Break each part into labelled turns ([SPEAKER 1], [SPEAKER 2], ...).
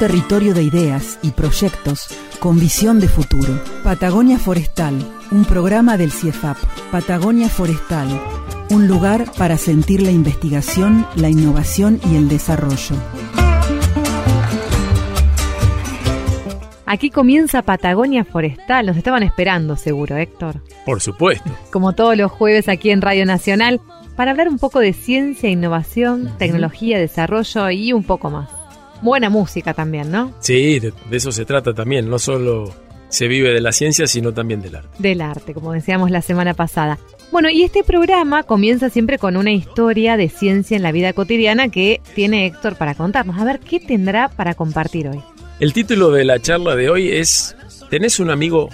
[SPEAKER 1] territorio de ideas y proyectos con visión de futuro. Patagonia Forestal, un programa del CIEFAP. Patagonia Forestal, un lugar para sentir la investigación, la innovación y el desarrollo.
[SPEAKER 2] Aquí comienza Patagonia Forestal. Nos estaban esperando, seguro, Héctor.
[SPEAKER 3] Por supuesto.
[SPEAKER 2] Como todos los jueves aquí en Radio Nacional, para hablar un poco de ciencia, innovación, tecnología, desarrollo y un poco más. Buena música también, ¿no?
[SPEAKER 3] Sí, de, de eso se trata también. No solo se vive de la ciencia, sino también del arte.
[SPEAKER 2] Del arte, como decíamos la semana pasada. Bueno, y este programa comienza siempre con una historia de ciencia en la vida cotidiana que tiene Héctor para contarnos. A ver, ¿qué tendrá para compartir hoy?
[SPEAKER 3] El título de la charla de hoy es ¿Tenés un amigo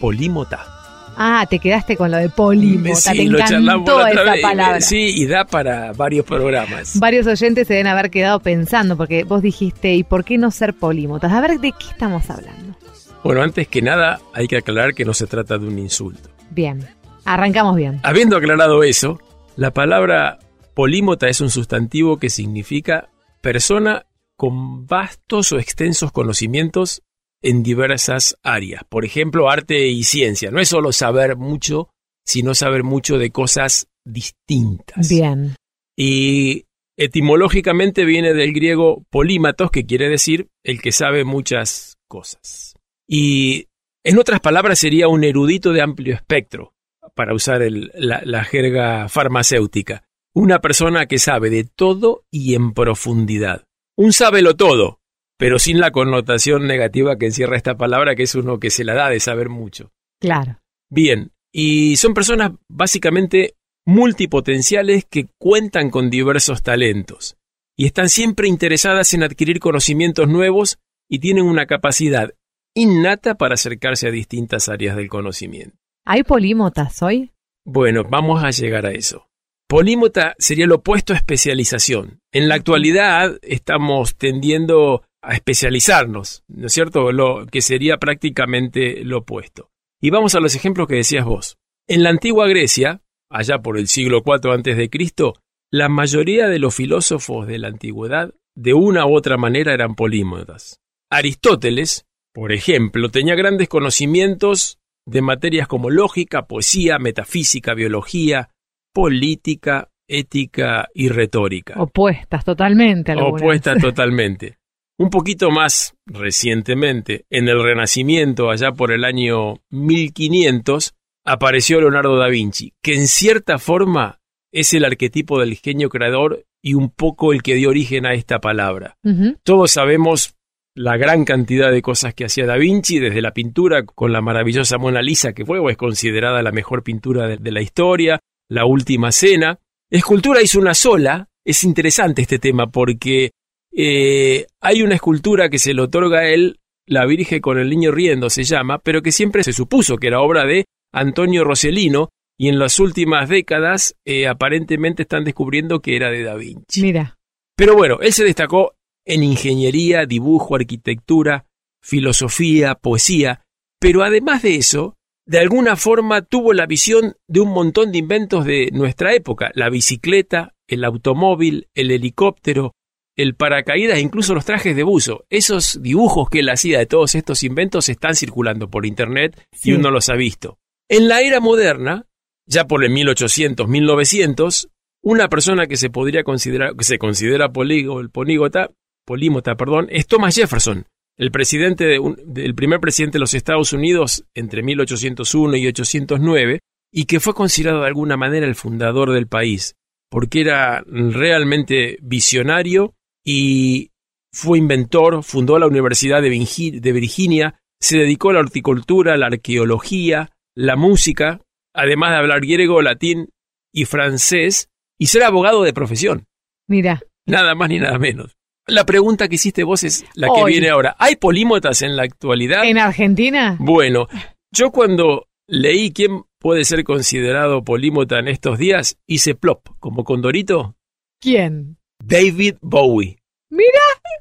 [SPEAKER 3] polímota?
[SPEAKER 2] Ah, te quedaste con lo de polímota,
[SPEAKER 3] Sí,
[SPEAKER 2] te encantó esa
[SPEAKER 3] vez.
[SPEAKER 2] palabra.
[SPEAKER 3] Sí, y da para varios programas.
[SPEAKER 2] Varios oyentes se deben haber quedado pensando, porque vos dijiste, ¿y por qué no ser polímotas? A ver, ¿de qué estamos hablando?
[SPEAKER 3] Bueno, antes que nada hay que aclarar que no se trata de un insulto.
[SPEAKER 2] Bien, arrancamos bien.
[SPEAKER 3] Habiendo aclarado eso, la palabra polímota es un sustantivo que significa persona con vastos o extensos conocimientos en diversas áreas. Por ejemplo, arte y ciencia. No es solo saber mucho, sino saber mucho de cosas distintas.
[SPEAKER 2] Bien,
[SPEAKER 3] Y etimológicamente viene del griego polímatos, que quiere decir el que sabe muchas cosas. Y en otras palabras sería un erudito de amplio espectro, para usar el- la, la jerga farmacéutica. Una persona que sabe de todo y en profundidad. Un sábelo todo, pero sin la connotación negativa que encierra esta palabra, que es uno que se la da de saber mucho.
[SPEAKER 2] claro.
[SPEAKER 3] Bien, y son personas básicamente multipotenciales que cuentan con diversos talentos y están siempre interesadas en adquirir conocimientos nuevos y tienen una capacidad innata para acercarse a distintas áreas del conocimiento.
[SPEAKER 2] ¿Hay polímotas hoy?
[SPEAKER 3] Bueno, vamos a llegar a eso. Polímota sería lo opuesto a especialización. En la actualidad estamos tendiendo a especializarnos, ¿no es cierto? Lo que sería prácticamente lo opuesto. Y vamos a los ejemplos que decías vos. En la antigua Grecia, allá por el siglo IV antes de Cristo, la mayoría de los filósofos de la antigüedad de una u otra manera eran polímotas. Aristóteles, por ejemplo, tenía grandes conocimientos de materias como lógica, poesía, metafísica, biología, política, ética y retórica.
[SPEAKER 2] Opuestas totalmente. algunas.
[SPEAKER 3] Opuestas totalmente. Un poquito más recientemente, en el Renacimiento, allá por el año 1500, apareció Leonardo da Vinci, que en cierta forma es el arquetipo del genio creador y un poco el que dio origen a esta palabra. Todos sabemos la gran cantidad de cosas que hacía Da Vinci, desde la pintura con la maravillosa Mona Lisa, que fue o es considerada la mejor pintura de, de la historia, la última cena. Escultura hizo una sola. Es interesante este tema porque eh, hay una escultura que se le otorga a él, la Virgen con el niño riendo se llama, pero que siempre se supuso que era obra de Antonio Rossellino y en las últimas décadas eh, aparentemente están descubriendo que era de Da Vinci.
[SPEAKER 2] Mira,
[SPEAKER 3] Pero bueno, él se destacó en ingeniería, dibujo, arquitectura, filosofía, poesía, pero además de eso, de alguna forma tuvo la visión de un montón de inventos de nuestra época, la bicicleta, el automóvil, el helicóptero, el paracaídas, incluso los trajes de buzo. Esos dibujos que él hacía de todos estos inventos están circulando por internet
[SPEAKER 2] Sí.
[SPEAKER 3] y uno los ha visto. En la era moderna, ya por el 1800, 1900, una persona que se podría considerar, que se considera polígo- polígota, polímota, perdón, es Thomas Jefferson, el presidente de un- del primer presidente de los Estados Unidos entre 1801 y 809, y que fue considerado de alguna manera el fundador del país, porque era realmente visionario y fue inventor, fundó la Universidad de Virgi- de Virginia, se dedicó a la horticultura, la arqueología, la música, además de hablar griego, latín y francés, y ser abogado de profesión.
[SPEAKER 2] mira.
[SPEAKER 3] Nada más ni nada menos. La pregunta que hiciste vos es la que
[SPEAKER 2] Hoy.
[SPEAKER 3] viene ahora. ¿Hay polímotas en la actualidad?
[SPEAKER 2] ¿En Argentina?
[SPEAKER 3] Bueno, yo cuando leí quién puede ser considerado polímota en estos días? Hice plop, como condorito.
[SPEAKER 2] ¿Quién?
[SPEAKER 3] David Bowie.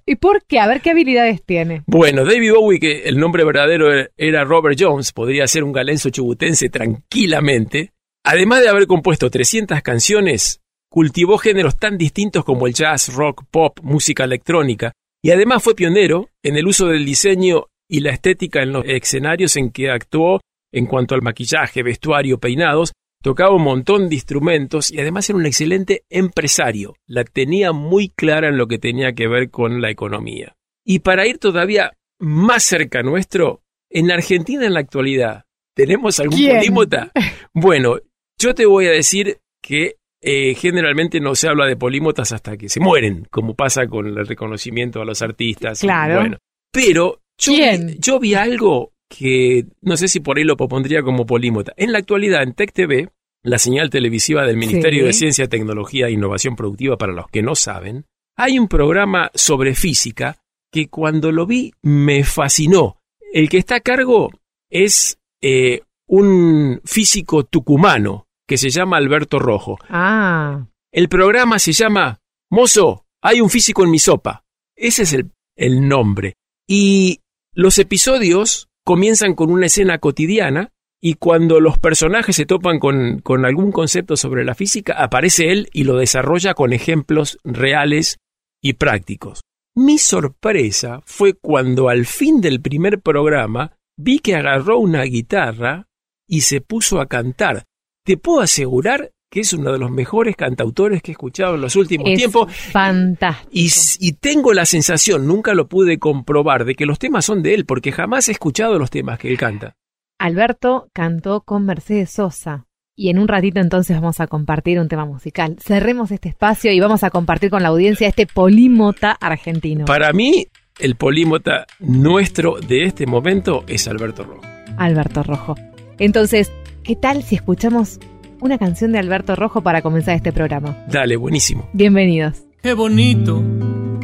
[SPEAKER 2] ¿Y por qué? A ver qué habilidades tiene.
[SPEAKER 3] Bueno, David Bowie, que el nombre verdadero era Robert Jones, podría ser un galenzo chubutense tranquilamente. Además de haber compuesto 300 canciones, cultivó géneros tan distintos como el jazz, rock, pop, música electrónica, y además fue pionero en el uso del diseño y la estética en los escenarios en que actuó en cuanto al maquillaje, vestuario, peinados, tocaba un montón de instrumentos y además era un excelente empresario. La tenía muy clara en lo que tenía que ver con la economía. Y para ir todavía más cerca nuestro, en Argentina en la actualidad, ¿tenemos algún polímota? Bueno, yo te voy a decir que eh, generalmente no se habla de polímotas hasta que se mueren, como pasa con el reconocimiento a los artistas.
[SPEAKER 2] Claro.
[SPEAKER 3] Bueno, pero yo yo vi algo que no sé si por ahí lo pondría como polímota. En la actualidad, en Tech TV, la señal televisiva del Ministerio
[SPEAKER 2] Sí.
[SPEAKER 3] de Ciencia, Tecnología e Innovación Productiva, para los que no saben, hay un programa sobre física que cuando lo vi me fascinó. El que está a cargo es eh, un físico tucumano que se llama Alberto Rojo.
[SPEAKER 2] Ah,
[SPEAKER 3] El programa se llama Mozo, hay un físico en mi sopa. Ese es el, el nombre. Y los episodios comienzan con una escena cotidiana y cuando los personajes se topan con, algún concepto sobre la física, aparece él y lo desarrolla con ejemplos reales y prácticos. Mi sorpresa fue cuando al fin del primer programa vi que agarró una guitarra y se puso a cantar. Te puedo asegurar que es uno de los mejores cantautores que he escuchado en los últimos
[SPEAKER 2] es
[SPEAKER 3] tiempos
[SPEAKER 2] fantástico.
[SPEAKER 3] y, y tengo la sensación, nunca lo pude comprobar, de que los temas son de él, porque jamás he escuchado los temas que él canta.
[SPEAKER 2] Alberto cantó con Mercedes Sosa. Y en un ratito entonces vamos a compartir un tema musical. Cerremos este espacio y vamos a compartir con la audiencia este polímota argentino.
[SPEAKER 3] Para mí, el polímota nuestro de este momento es Alberto Rojo.
[SPEAKER 2] Alberto Rojo. Entonces, ¿qué tal si escuchamos una canción de Alberto Rojo para comenzar este programa?
[SPEAKER 3] Dale, buenísimo.
[SPEAKER 2] Bienvenidos.
[SPEAKER 4] Qué bonito,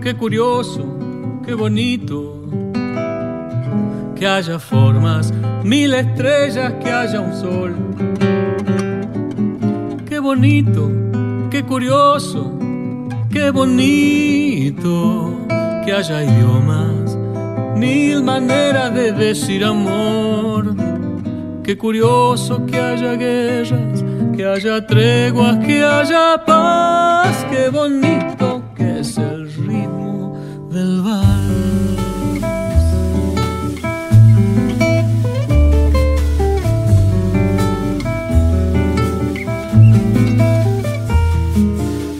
[SPEAKER 4] qué curioso, qué bonito. Que haya formas, mil estrellas, que haya un sol. Qué bonito, qué curioso, qué bonito. Que haya idiomas, mil maneras de decir amor. Qué curioso que haya guerras, que haya treguas, que haya paz. Qué bonito que es el ritmo del vals.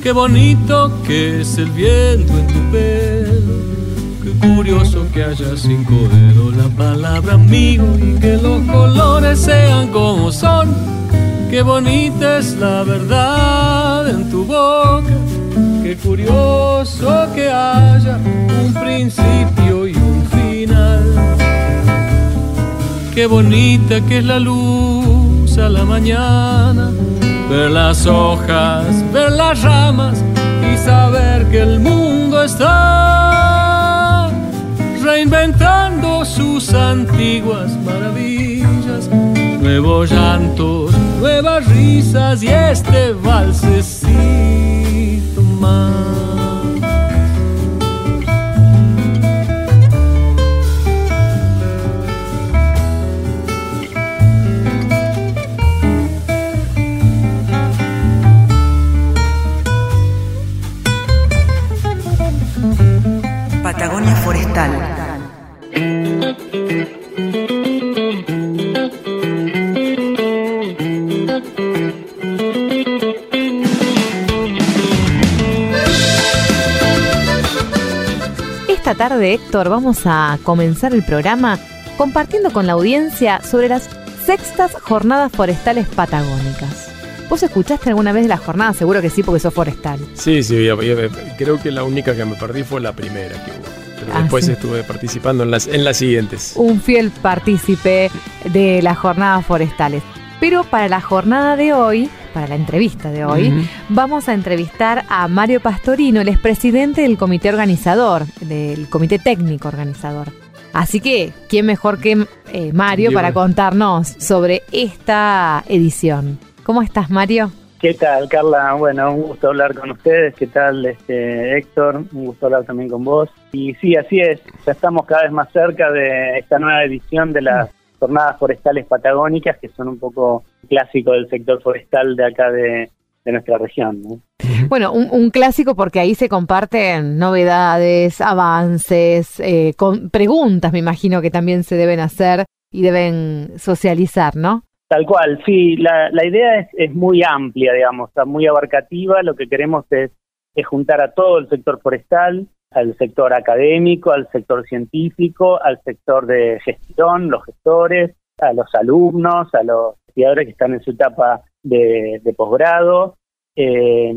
[SPEAKER 4] Qué bonito que es el viento en tu pelo. Qué curioso que haya cinco dedos la palabra amigo y que los colores sean como son. Qué bonita es la verdad en tu boca. Qué curioso que haya un principio y un final. Qué bonita que es la luz a la mañana. Ver las hojas, ver las ramas y saber que el mundo está reinventando sus antiguas maravillas. Nuevos llantos, nuevas risas y este valsecito más.
[SPEAKER 1] Patagonia Forestal.
[SPEAKER 2] Esta tarde, Héctor, vamos a comenzar el programa compartiendo con la audiencia sobre las sextas jornadas forestales patagónicas. ¿Vos escuchaste alguna vez de las jornadas? Seguro que sí, porque sos forestal.
[SPEAKER 3] Sí, sí, yo- yo- creo que la única que me perdí fue la primera que hubo. Pero
[SPEAKER 2] Ah,
[SPEAKER 3] después
[SPEAKER 2] sí.
[SPEAKER 3] estuve participando en las, en las siguientes.
[SPEAKER 2] Un fiel partícipe de las jornadas forestales. Pero para la jornada de hoy, para la entrevista de hoy, vamos a entrevistar a Mario Pastorino, el expresidente del comité organizador, del comité técnico organizador. Así que, ¿quién mejor que eh, Mario para contarnos sobre esta edición? ¿Cómo estás, Mario?
[SPEAKER 5] ¿Qué tal, Carla? Bueno, un gusto hablar con ustedes. ¿Qué tal, este, Héctor? Un gusto hablar también con vos. Y sí, así es. Ya estamos cada vez más cerca de esta nueva edición de las jornadas forestales patagónicas, que son un poco clásico del sector forestal de acá de, nuestra región.
[SPEAKER 2] Bueno, un, clásico porque ahí se comparten novedades, avances, eh, con preguntas, me imagino que también se deben hacer y deben socializar, ¿no?
[SPEAKER 5] Tal cual, sí, la, la idea es, es, muy amplia, digamos, está muy abarcativa, lo que queremos es, es juntar a todo el sector forestal, al sector académico, al sector científico, al sector de gestión, los gestores, a los alumnos, a los investigadores que están en su etapa de, posgrado, eh,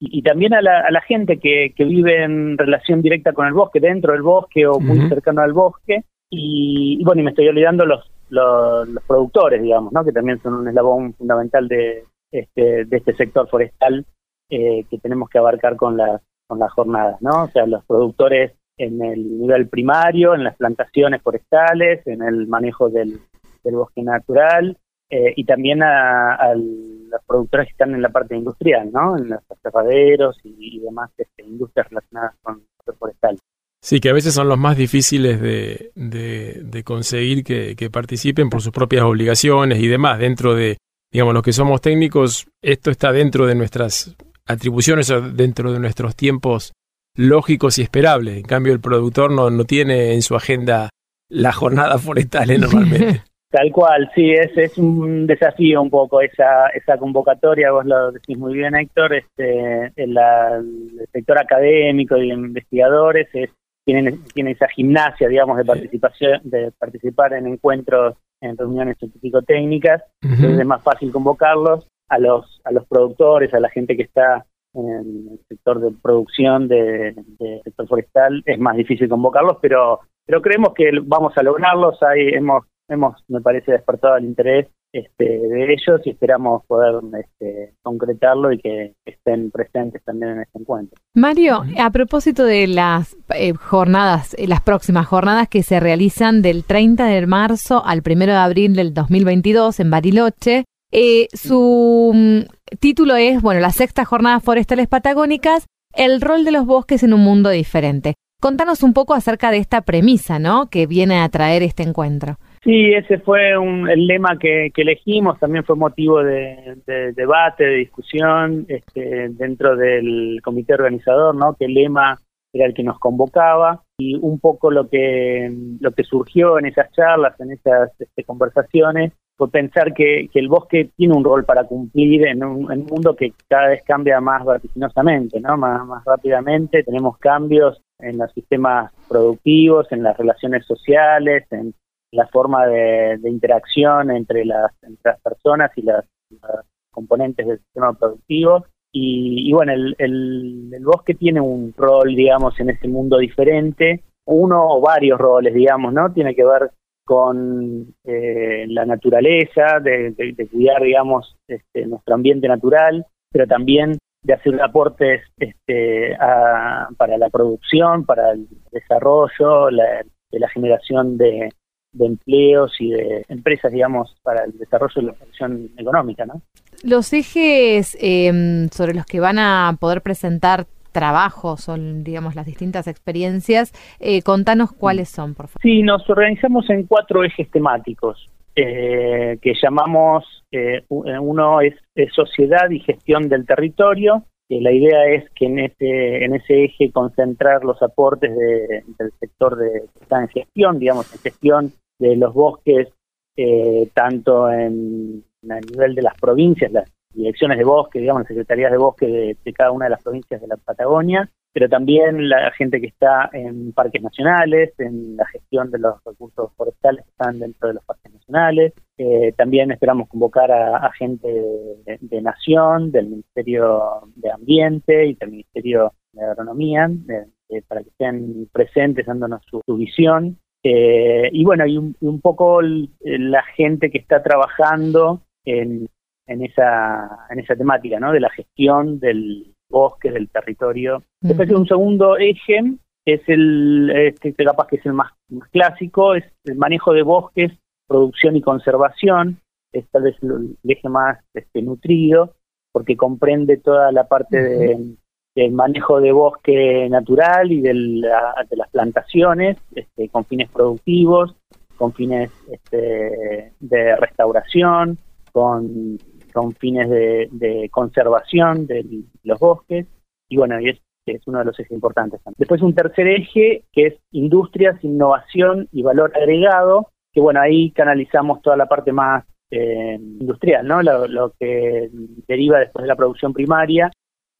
[SPEAKER 5] y, también a la, a la gente que, que, vive en relación directa con el bosque, dentro del bosque o muy cercano al bosque. Y, y, bueno, y me estoy olvidando los, los, productores, digamos, ¿no? que también son un eslabón fundamental de este, de este sector forestal eh, que tenemos que abarcar con las, con las jornadas, ¿no? O sea, los productores en el nivel primario, en las plantaciones forestales, en el manejo del, bosque natural eh, y también a, los productores que están en la parte industrial, ¿no? En los aserraderos y, demás este, industrias relacionadas con el forestal.
[SPEAKER 3] Sí, que a veces son los más difíciles de, conseguir que, participen por sus propias obligaciones y demás. Dentro de, digamos, los que somos técnicos, esto está dentro de nuestras atribuciones dentro de nuestros tiempos lógicos y esperables. En cambio, el productor no, no tiene en su agenda la jornada forestal normalmente.
[SPEAKER 5] Tal cual, sí, es, es un desafío un poco esa, esa convocatoria, vos lo decís muy bien Héctor, este, el, el sector académico y investigadores es tienen, tienen esa gimnasia, digamos, de participación, de participar en encuentros, en reuniones científico-técnicas, entonces es más fácil convocarlos a los, a los productores, a la gente que está en el sector de producción de, sector forestal, es más difícil convocarlos, pero, pero creemos que vamos a lograrlos, ahí hemos, hemos, me parece, despertado el interés este, de ellos y esperamos poder este, concretarlo y que estén presentes también en este encuentro.
[SPEAKER 2] Mario, a propósito de las eh, jornadas, eh, las próximas jornadas que se realizan del 30 de marzo al 1 de abril del 2022 en Bariloche, eh, su mm, título es, bueno, las sextas jornadas forestales patagónicas, el rol de los bosques en un mundo diferente. Contanos un poco acerca de esta premisa, ¿no? Que viene a traer este encuentro.
[SPEAKER 5] Sí, ese fue un, el lema que, elegimos, también fue motivo de, debate, de discusión este, dentro del comité organizador, ¿no? Que el lema era el que nos convocaba y un poco lo que lo que surgió en esas charlas, en esas este, conversaciones, pensar que, el bosque tiene un rol para cumplir en un, en un, mundo que cada vez cambia más vertiginosamente, ¿no? Más, más rápidamente. Tenemos cambios en los sistemas productivos, en las relaciones sociales, en la forma de, interacción entre las, las personas y las, componentes del sistema productivo. Y, bueno, el, el, bosque tiene un rol, digamos, en este mundo diferente, uno o varios roles, digamos, ¿no? Tiene que ver con eh, la naturaleza, de, cuidar, digamos, este, nuestro ambiente natural, pero también de hacer aportes este, para la producción, para el desarrollo, la, la generación de, de empleos y de empresas, digamos, para el desarrollo de la producción económica, ¿no?
[SPEAKER 2] Los ejes em, sobre los que van a poder presentar trabajos, son, digamos, las distintas experiencias, eh, contanos cuáles son, por favor.
[SPEAKER 5] Sí, nos organizamos en cuatro ejes temáticos. Eh, que llamamos, eh, uno es, sociedad y gestión del territorio, la idea es que en ese, en ese eje concentrar los aportes del sector de está en gestión, digamos, en gestión de los bosques, tanto en, a nivel de las provincias, las direcciones de bosque, digamos, las secretarías de bosque de, cada una de las provincias de la Patagonia, pero también la gente que está en parques nacionales, en la gestión de los recursos forestales que están dentro de los parques nacionales. Eh, también esperamos convocar a, gente de, Nación, del Ministerio de Ambiente y del Ministerio de Agronomía, para que estén presentes dándonos su visión eh, y bueno, y un, poco la gente que está trabajando en, en, esa, en esa temática, ¿no? De la gestión del bosque, del territorio. Después un segundo eje es el, este, capaz que es el más, más clásico es el manejo de bosques, producción y conservación, es tal vez el eje más este, nutrido, porque comprende toda la parte de, del manejo de bosque natural y de, la- de las plantaciones este, con fines productivos, con fines este, de restauración, con, con fines de, de conservación de los bosques, y bueno, y es, es uno de los ejes importantes. también. Después un tercer eje que es industrias, innovación y valor agregado, que bueno, ahí canalizamos toda la parte más eh, industrial, ¿no? Lo, que deriva después de la producción primaria,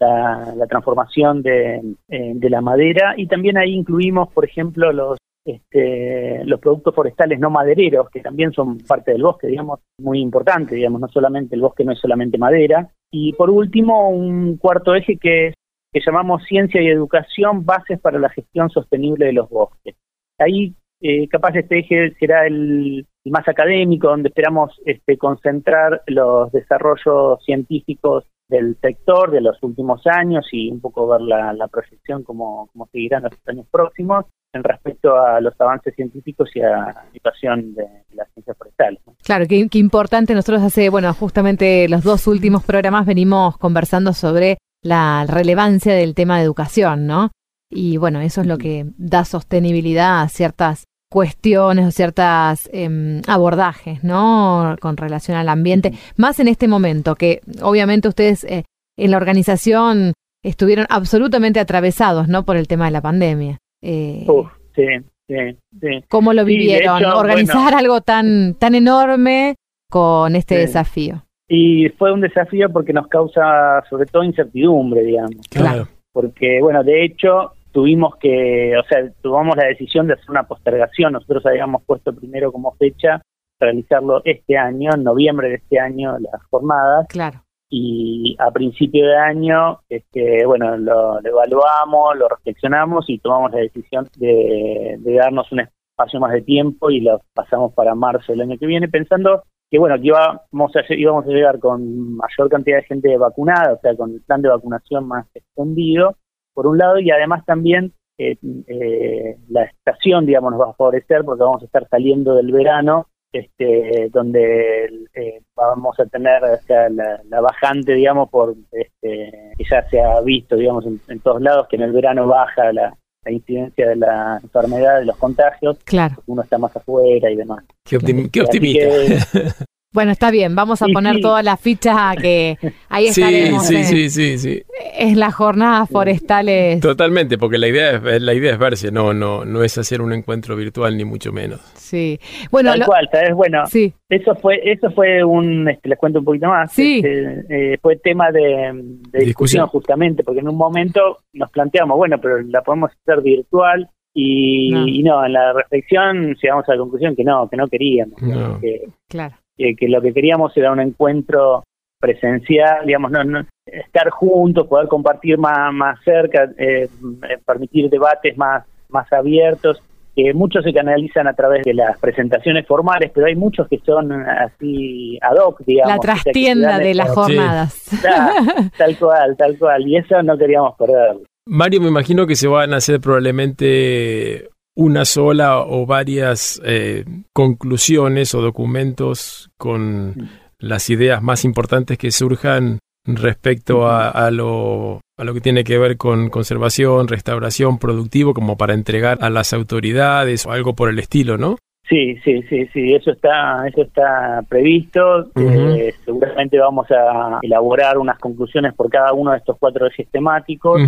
[SPEAKER 5] la, la transformación de, eh, de la madera y también ahí incluimos, por ejemplo, los este, los productos forestales no madereros, que también son parte del bosque, digamos, muy importante, digamos, no solamente el bosque no es solamente madera. Y por último, un cuarto eje que es que llamamos ciencia y educación, bases para la gestión sostenible de los bosques. Ahí eh, capaz este eje será el, más académico, donde esperamos este, concentrar los desarrollos científicos del sector de los últimos años y un poco ver la, la proyección como, como seguirá en los años próximos en respecto a los avances científicos y a la situación de las ciencias forestales. ¿no?
[SPEAKER 2] Claro, qué, qué importante. Nosotros hace, bueno, justamente los dos últimos programas venimos conversando sobre la relevancia del tema de educación, ¿no? Y bueno, eso es lo que da sostenibilidad a ciertas cuestiones o ciertas em, abordajes, ¿no? Con relación al ambiente, más en este momento, que obviamente ustedes eh, en la organización estuvieron absolutamente atravesados, ¿no? Por el tema de la pandemia. Eh,
[SPEAKER 5] Uf, sí, sí, sí.
[SPEAKER 2] ¿Cómo lo
[SPEAKER 5] Sí,
[SPEAKER 2] vivieron?
[SPEAKER 5] hecho,
[SPEAKER 2] Organizar
[SPEAKER 5] bueno.
[SPEAKER 2] algo tan, tan enorme con este
[SPEAKER 5] Sí.
[SPEAKER 2] desafío.
[SPEAKER 5] Y fue un desafío porque nos causa sobre todo incertidumbre, digamos.
[SPEAKER 3] Claro.
[SPEAKER 5] porque bueno, de hecho tuvimos que, o sea, tomamos la decisión de hacer una postergación, nosotros habíamos puesto primero como fecha realizarlo este año, en noviembre de este año, las jornadas,
[SPEAKER 2] Claro.
[SPEAKER 5] Y a principio de año, este, bueno, lo, evaluamos, lo reflexionamos y tomamos la decisión de, de darnos un espacio más de tiempo y lo pasamos para marzo del año que viene, pensando que bueno, que íbamos a, íbamos a llegar con mayor cantidad de gente vacunada, o sea, con el plan de vacunación más extendido, por un lado, y además también eh, eh, la estación, digamos, nos va a favorecer porque vamos a estar saliendo del verano, este, donde eh, vamos a tener o sea, la, la bajante, digamos, por este, que ya se ha visto, digamos, en, en todos lados, que en el verano baja la, la incidencia de la enfermedad, de los contagios,
[SPEAKER 2] Claro.
[SPEAKER 5] uno está más afuera y demás.
[SPEAKER 3] Qué, optim- qué optimista.
[SPEAKER 5] que,
[SPEAKER 2] Bueno, está bien, vamos a
[SPEAKER 5] Sí,
[SPEAKER 2] poner
[SPEAKER 5] sí.
[SPEAKER 2] todas las fichas a que ahí
[SPEAKER 3] Sí,
[SPEAKER 2] estaremos
[SPEAKER 3] sí,
[SPEAKER 2] en,
[SPEAKER 3] sí, sí, sí.
[SPEAKER 2] en las jornadas forestales.
[SPEAKER 3] Totalmente, porque la idea es la idea es verse, no no no es hacer un encuentro virtual ni mucho menos.
[SPEAKER 2] Sí. Bueno,
[SPEAKER 5] tal
[SPEAKER 2] lo-
[SPEAKER 5] cual, ¿sabes? Bueno,
[SPEAKER 2] sí,
[SPEAKER 5] Eso fue, eso fue un, este, les cuento un poquito más.
[SPEAKER 2] Sí.
[SPEAKER 5] Este, eh, fue tema de, de discusión,
[SPEAKER 3] Discusión.
[SPEAKER 5] justamente, porque en un momento nos planteamos, bueno, pero la podemos hacer virtual y
[SPEAKER 2] No.
[SPEAKER 5] no, y no en la reflexión llegamos a la conclusión que no, que no queríamos,
[SPEAKER 3] No.
[SPEAKER 5] que,
[SPEAKER 2] claro.
[SPEAKER 5] Que, que lo que queríamos era un encuentro presencial, digamos, no, no- estar juntos, poder compartir más, más cerca, eh, eh, permitir debates más, más abiertos, que muchos se canalizan a través de las presentaciones formales, pero hay muchos que son así ad hoc, digamos.
[SPEAKER 2] La
[SPEAKER 5] o sea,
[SPEAKER 2] trastienda de las jornadas.
[SPEAKER 5] Tal cual, tal cual, y eso no queríamos perderlo.
[SPEAKER 3] Mario, me imagino que se van a hacer probablemente una sola o varias eh, conclusiones o documentos con las ideas más importantes que surjan respecto a, a lo, a lo que tiene que ver con conservación, restauración, productivo, como para entregar a las autoridades o algo por el estilo, ¿no?
[SPEAKER 5] Sí, sí, sí, sí, eso está, eso está previsto. Eh, seguramente vamos a elaborar unas conclusiones por cada uno de estos cuatro ejes temáticos.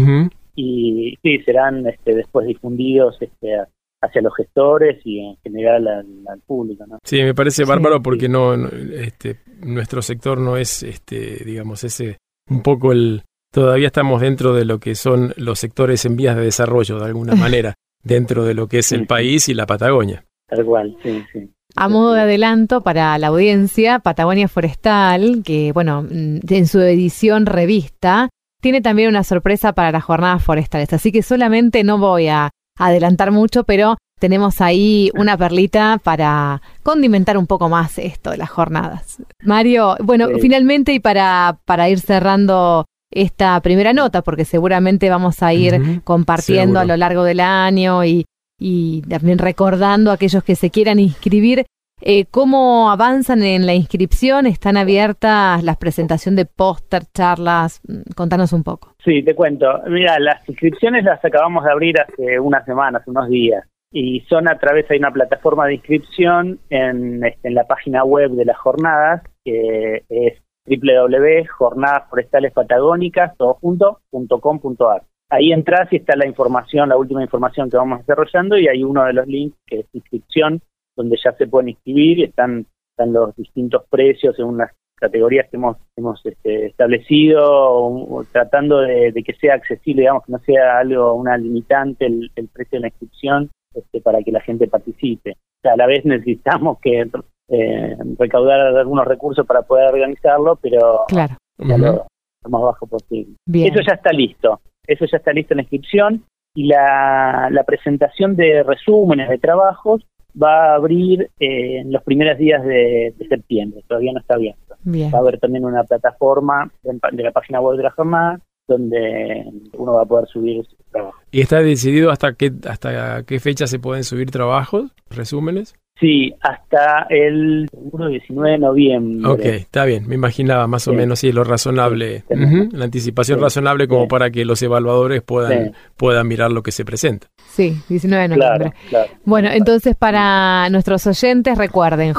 [SPEAKER 5] Y sí, serán este, después difundidos este, hacia los gestores y en general al, al público. ¿no?
[SPEAKER 3] Sí, me parece bárbaro
[SPEAKER 5] sí.
[SPEAKER 3] porque no, no, este, nuestro sector no es, este, digamos, ese un poco el todavía estamos dentro de lo que son los sectores en vías de desarrollo de alguna manera dentro de lo que es el país y la Patagonia.
[SPEAKER 5] Tal cual, sí, sí.
[SPEAKER 2] A modo de adelanto para la audiencia, Patagonia Forestal, que bueno, mm, en su edición revista, tiene también una sorpresa para las jornadas forestales. Así que solamente no voy a adelantar mucho, pero tenemos ahí una perlita para condimentar un poco más esto de las jornadas. Mario, bueno,
[SPEAKER 5] Sí.
[SPEAKER 2] finalmente y para, para ir cerrando esta primera nota, porque seguramente vamos a ir compartiendo
[SPEAKER 3] seguro.
[SPEAKER 2] a lo largo del año y y también recordando a aquellos que se quieran inscribir. Eh, ¿Cómo avanzan en la inscripción? ¿Están abiertas la presentación de póster, charlas? Mm, Contanos un poco.
[SPEAKER 5] Sí, te cuento. Mira, las inscripciones las acabamos de abrir hace unas semanas, unos días. Y son a través de una plataforma de inscripción en, este, en la página web de las jornadas, que es www.jornadasforestalespatagónicas.com.ar. Ahí entras y está la información, la última información que vamos desarrollando y hay uno de los links que es inscripción, donde ya se pueden inscribir y están, están los distintos precios según las categorías que hemos, hemos este, establecido, tratando de, de que sea accesible, digamos, que no sea algo, una limitante el, el precio de la inscripción este, para que la gente participe. O sea, a la vez necesitamos que eh, recaudar algunos recursos para poder organizarlo, pero
[SPEAKER 2] Claro,
[SPEAKER 5] ya lo, lo más bajo posible.
[SPEAKER 2] bien.
[SPEAKER 5] Eso ya está listo, eso ya está listo en la inscripción y la, la presentación de resúmenes de trabajos va a abrir eh, en los primeros días de, de septiembre, todavía no está abierto.
[SPEAKER 2] Bien.
[SPEAKER 5] Va a haber también una plataforma de, de la página web de la jornada donde uno va a poder subir su trabajo.
[SPEAKER 3] ¿Y está decidido hasta qué, hasta qué fecha se pueden subir trabajos, resúmenes?
[SPEAKER 5] Sí, hasta el seguro 19 de noviembre.
[SPEAKER 3] Ok, está bien, me imaginaba más o
[SPEAKER 5] Sí.
[SPEAKER 3] menos, sí, lo razonable,
[SPEAKER 5] Sí,
[SPEAKER 3] la anticipación
[SPEAKER 5] Sí,
[SPEAKER 3] razonable como
[SPEAKER 5] sí.
[SPEAKER 3] para que los evaluadores puedan,
[SPEAKER 5] Sí.
[SPEAKER 3] puedan mirar lo que se presenta.
[SPEAKER 2] Sí, 19 de noviembre.
[SPEAKER 5] Claro, claro.
[SPEAKER 2] Bueno, entonces para nuestros oyentes, recuerden,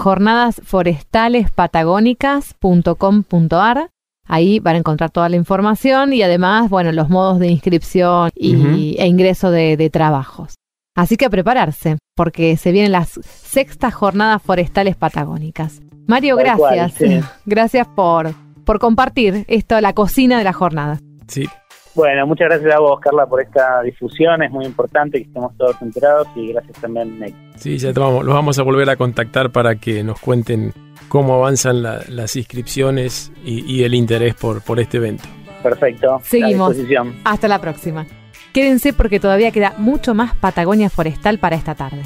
[SPEAKER 2] jornadasforestalespatagónicas.com.ar. Ahí van a encontrar toda la información y además, bueno, los modos de inscripción y, e ingreso de, de trabajos. Así que a prepararse, porque se vienen las sextas jornadas forestales patagónicas. Mario,
[SPEAKER 5] Tal cual,
[SPEAKER 2] gracias.
[SPEAKER 5] sí.
[SPEAKER 2] Gracias por, por compartir esto, la cocina de la jornada.
[SPEAKER 3] Sí,
[SPEAKER 5] Bueno, muchas gracias a vos, Carla, por esta difusión. Es muy importante que estemos todos enterados y gracias también, Nick.
[SPEAKER 3] sí, ya te vamos, los vamos a volver a contactar para que nos cuenten cómo avanzan la- las inscripciones y, y el interés por, por este evento.
[SPEAKER 5] Perfecto.
[SPEAKER 2] Seguimos.
[SPEAKER 5] A disposición.
[SPEAKER 2] Hasta la próxima. Quédense porque todavía queda mucho más Patagonia Forestal para esta tarde.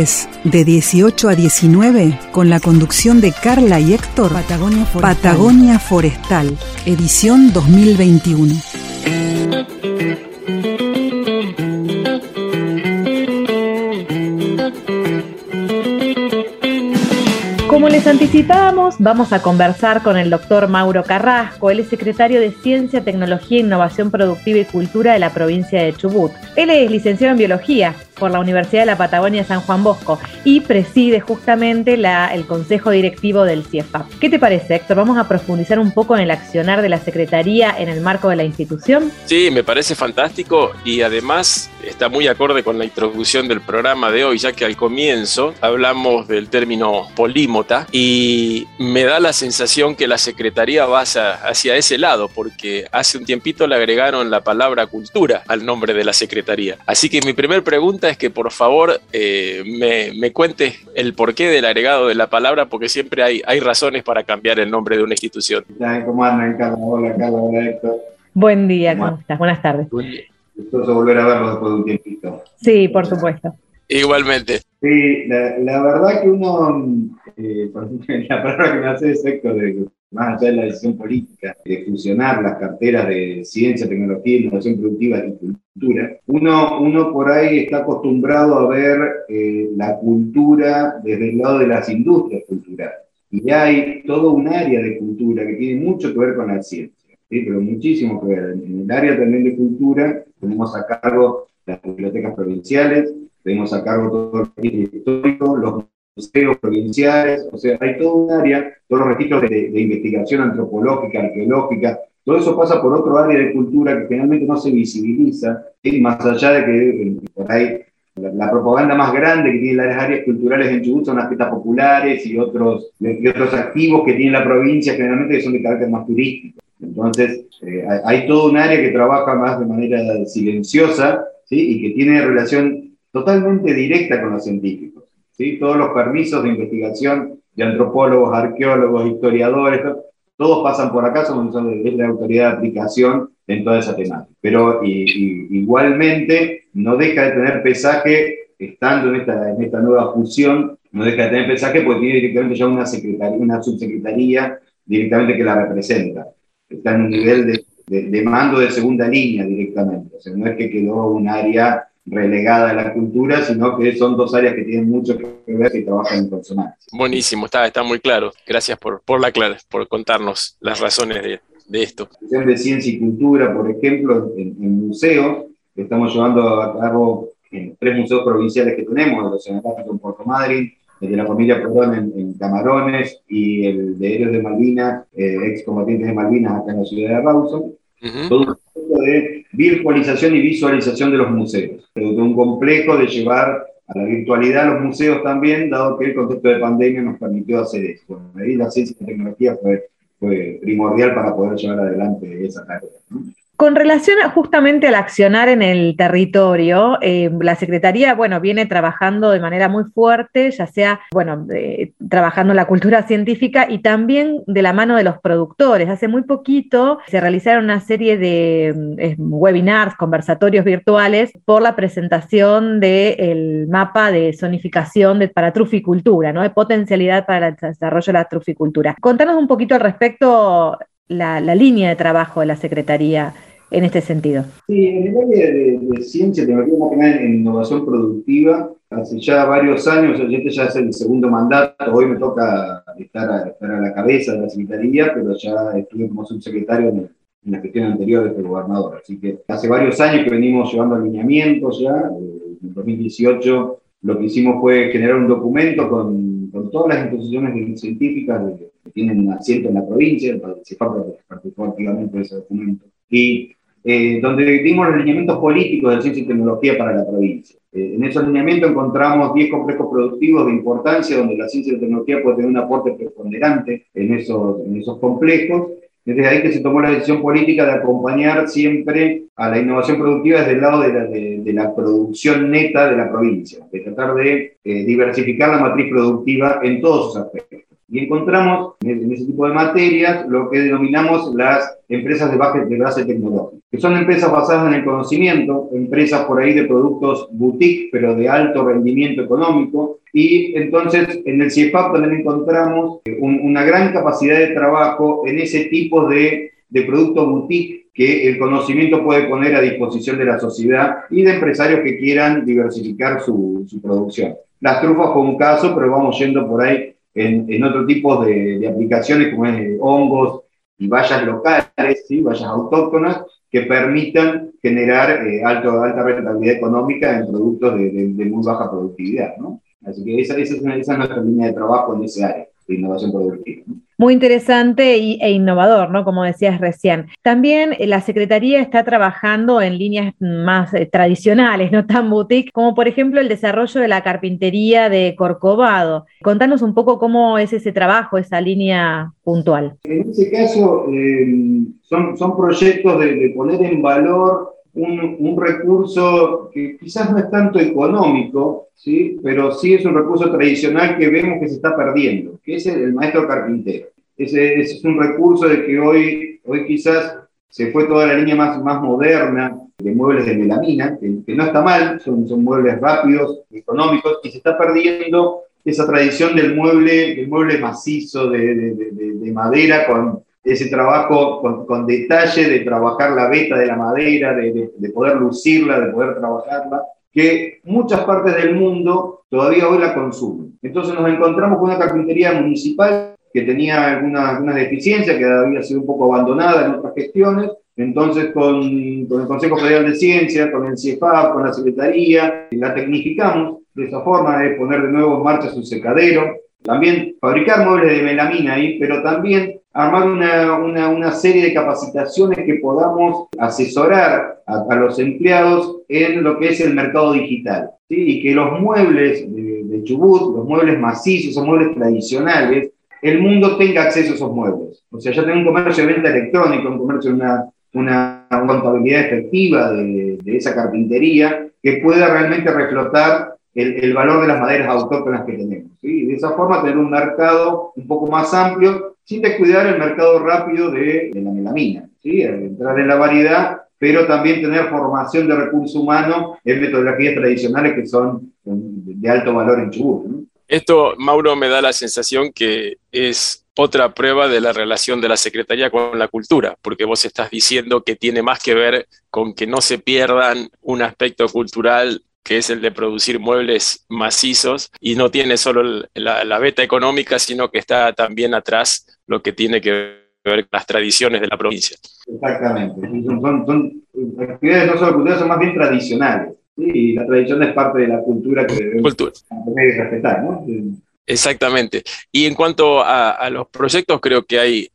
[SPEAKER 1] Jueves, de 18 a 19, con la conducción de Carla y Héctor, Patagonia Forestal, Patagonia Forestal edición 2021.
[SPEAKER 6] Como les anticipábamos, vamos a conversar con el doctor Mauro Carrasco. Él es secretario de Ciencia, Tecnología, Innovación Productiva y Cultura de la provincia de Chubut. Él es licenciado en Biología por la Universidad de la Patagonia San Juan Bosco y preside justamente la- el Consejo Directivo del CIEFAP. ¿Qué te parece, Héctor? Vamos a profundizar un poco en el accionar de la Secretaría en el marco de la institución.
[SPEAKER 3] Sí, me parece fantástico y además está muy acorde con la introducción del programa de hoy, ya que al comienzo hablamos del término polímota y me da la sensación que la Secretaría va hacia, ese lado, porque hace un tiempito le agregaron la palabra cultura al nombre de la Secretaría. Así que mi primera pregunta es que por favor eh, me, me cuentes el porqué del agregado de la palabra, porque siempre hay, hay razones para cambiar el nombre de una institución.
[SPEAKER 7] ¿Cómo andan, Carla? Hola, Carla, hola, Héctor.
[SPEAKER 6] Buen día, ¿cómo
[SPEAKER 7] Bueno.
[SPEAKER 6] estás? Buenas tardes.
[SPEAKER 7] Gustoso volver a verlo después de un tiempito.
[SPEAKER 6] Sí, por supuesto.
[SPEAKER 3] Igualmente.
[SPEAKER 7] Sí, la, la verdad que uno, eh, la palabra que me hace es Héctor, de más allá de la decisión política, de fusionar las carteras de ciencia, tecnología, innovación productiva y cultura, uno, uno por ahí está acostumbrado a ver eh, la cultura desde el lado de las industrias culturales. Y hay todo un área de cultura que tiene mucho que ver con la ciencia. ¿sí? pero muchísimo que ver. En el área también de cultura tenemos a cargo las bibliotecas provinciales, tenemos a cargo todo el histórico, los museos provinciales, o sea, hay todo un área, todos los registros de, investigación antropológica, arqueológica, todo eso pasa por otro área de cultura que generalmente no se visibiliza, y más allá de que eh, por ahí la, propaganda más grande que tienen las áreas culturales en Chubut son las fiestas populares y otros, otros activos que tiene la provincia, generalmente que son de carácter más turístico. Entonces, eh, hay, todo un área que trabaja más de manera silenciosa ¿sí? y que tiene relación totalmente directa con los científicos. ¿Sí? Todos los permisos de investigación de antropólogos, arqueólogos, historiadores, to- todos pasan por acá, somos es la autoridad de aplicación en toda esa temática. Pero igualmente no deja de tener pesaje, estando en esta, nueva fusión, no deja de tener pesaje porque tiene directamente ya una secretaría, una subsecretaría directamente que la representa. Está en un nivel de mando de segunda línea directamente. O sea, no es que quedó un área relegada a la cultura, sino que son dos áreas que tienen mucho que ver y trabajan en consonancia.
[SPEAKER 3] Buenísimo, está, está muy claro. Gracias por, por, la, clara- por contarnos las razones de, de esto.
[SPEAKER 7] Sección de ciencia y cultura, por ejemplo, en, en museos, estamos llevando a cabo en tres museos provinciales que tenemos, el Oceanográfico en Puerto Madryn, el de la familia Perón en, en Camarones y el de Héroes de Malvinas, eh, excombatientes de Malvinas acá en la ciudad de Rawson. Un proceso de virtualización y visualización de los museos, de un complejo de llevar a la virtualidad los museos también, dado que el contexto de pandemia nos permitió hacer eso. Ahí la ciencia y la tecnología fue, primordial para poder llevar adelante esa tarea.
[SPEAKER 6] Con relación justamente al accionar en el territorio, eh, la Secretaría, bueno, viene trabajando de manera muy fuerte, ya sea, bueno, eh, trabajando la cultura científica y también de la mano de los productores. Hace muy poquito se realizaron una serie de mm, webinars, conversatorios virtuales por la presentación del mapa de zonificación de, para truficultura, ¿no? De potencialidad para el desarrollo de la truficultura. Contanos un poquito al respecto la línea de trabajo de la Secretaría en este sentido.
[SPEAKER 7] Sí, en el área de, de ciencia, nada en innovación productiva, hace ya varios años, este ya es el segundo mandato, hoy me toca estar a, estar a la cabeza de la Secretaría, pero ya estuve como subsecretario en, en la gestión anterior de este gobernador. Así que hace varios años que venimos llevando alineamientos ya, eh, en 2018 lo que hicimos fue generar un documento con, con todas las instituciones científicas que tienen asiento en la provincia, participar participó activamente de ese documento. Y eh, donde dimos los lineamientos políticos de ciencia y tecnología para la provincia. Eh, en esos lineamientos encontramos 10 complejos productivos de importancia donde la ciencia y la tecnología puede tener un aporte preponderante en esos, en esos complejos. Desde ahí que se tomó la decisión política de acompañar siempre a la innovación productiva desde el lado de la, de, de la producción neta de la provincia, de tratar de eh, diversificar la matriz productiva en todos sus aspectos. Y encontramos en, ese tipo de materias lo que denominamos las empresas de base, de base tecnológica, que son empresas basadas en el conocimiento, empresas por ahí de productos boutique, pero de alto rendimiento económico. Y entonces en el CIEFAP también encontramos eh, un- una gran capacidad de trabajo en ese tipo de, de producto boutique que el conocimiento puede poner a disposición de la sociedad y de empresarios que quieran diversificar su, su producción. Las trufas fue un caso, pero vamos yendo por ahí en, en otro tipo de, de aplicaciones como es eh, hongos y vallas locales, ¿sí? vallas autóctonas, que permitan generar eh, alto, alta rentabilidad económica en productos de, de- de muy baja productividad. ¿no? Así que esa, esa, es esa es nuestra línea de trabajo en ese área de innovación productiva. ¿no?
[SPEAKER 2] Muy interesante y- e innovador, ¿no? Como decías recién. También eh, la Secretaría está trabajando en líneas más eh, tradicionales, no tan boutique, como por ejemplo el desarrollo de la carpintería de Corcovado. Contanos un poco cómo es ese trabajo, esa línea puntual.
[SPEAKER 7] En ese caso, eh, son, proyectos de poner en valor un, recurso que quizás no es tanto económico, ¿sí? pero sí es un recurso tradicional que vemos que se está perdiendo, que es el, maestro carpintero. Ese, es un recurso de que hoy, hoy quizás se fue toda la línea más, más moderna de muebles de melamina, que, no está mal, son, son muebles rápidos, económicos, y se está perdiendo esa tradición del mueble, del mueble macizo, de- de- de madera, con ese trabajo con, con detalle de trabajar la veta de la madera, de, de- de poder lucirla, de poder trabajarla, que muchas partes del mundo todavía hoy la consumen. Entonces nos encontramos con una carpintería municipal que tenía algunas, deficiencias, que había sido un poco abandonada en otras gestiones, entonces, con, con el Consejo Federal de Ciencia, con el CIEFAP, con la Secretaría, la tecnificamos de esa forma de poner de nuevo en marcha su secadero. También fabricar muebles de melamina ahí, pero también armar una, una, una serie de capacitaciones que podamos asesorar a, a los empleados en lo que es el mercado digital. ¿sí? Y que los muebles de, de Chubut, los muebles macizos, esos muebles tradicionales, el mundo tenga acceso a esos muebles. O sea, ya tengo un comercio de venta electrónica, un comercio de una, una contabilidad efectiva de, de esa carpintería que pueda realmente reflotar el, el valor de las maderas autóctonas que tenemos. ¿sí? Y de esa forma tener un mercado un poco más amplio, sin descuidar el mercado rápido de, de la melamina. ¿sí? Entrar en la variedad, pero también tener formación de recurso humano en metodologías tradicionales que son de alto valor en Chubut. ¿no?
[SPEAKER 3] Esto, Mauro, me da la sensación que es otra prueba de la relación de la Secretaría con la cultura, porque vos estás diciendo que tiene más que ver con que no se pierdan un aspecto cultural que es el de producir muebles macizos y no tiene solo la, la beta económica, sino que está también atrás lo que tiene que ver con las tradiciones de la provincia.
[SPEAKER 7] Exactamente. Son, son- son actividades no solo culturales, son más bien tradicionales. ¿sí? Y la tradición es parte de la cultura que debemos
[SPEAKER 3] Cultura.
[SPEAKER 7] respetar. ¿no?
[SPEAKER 3] Exactamente. Y en cuanto a, los proyectos, creo que hay,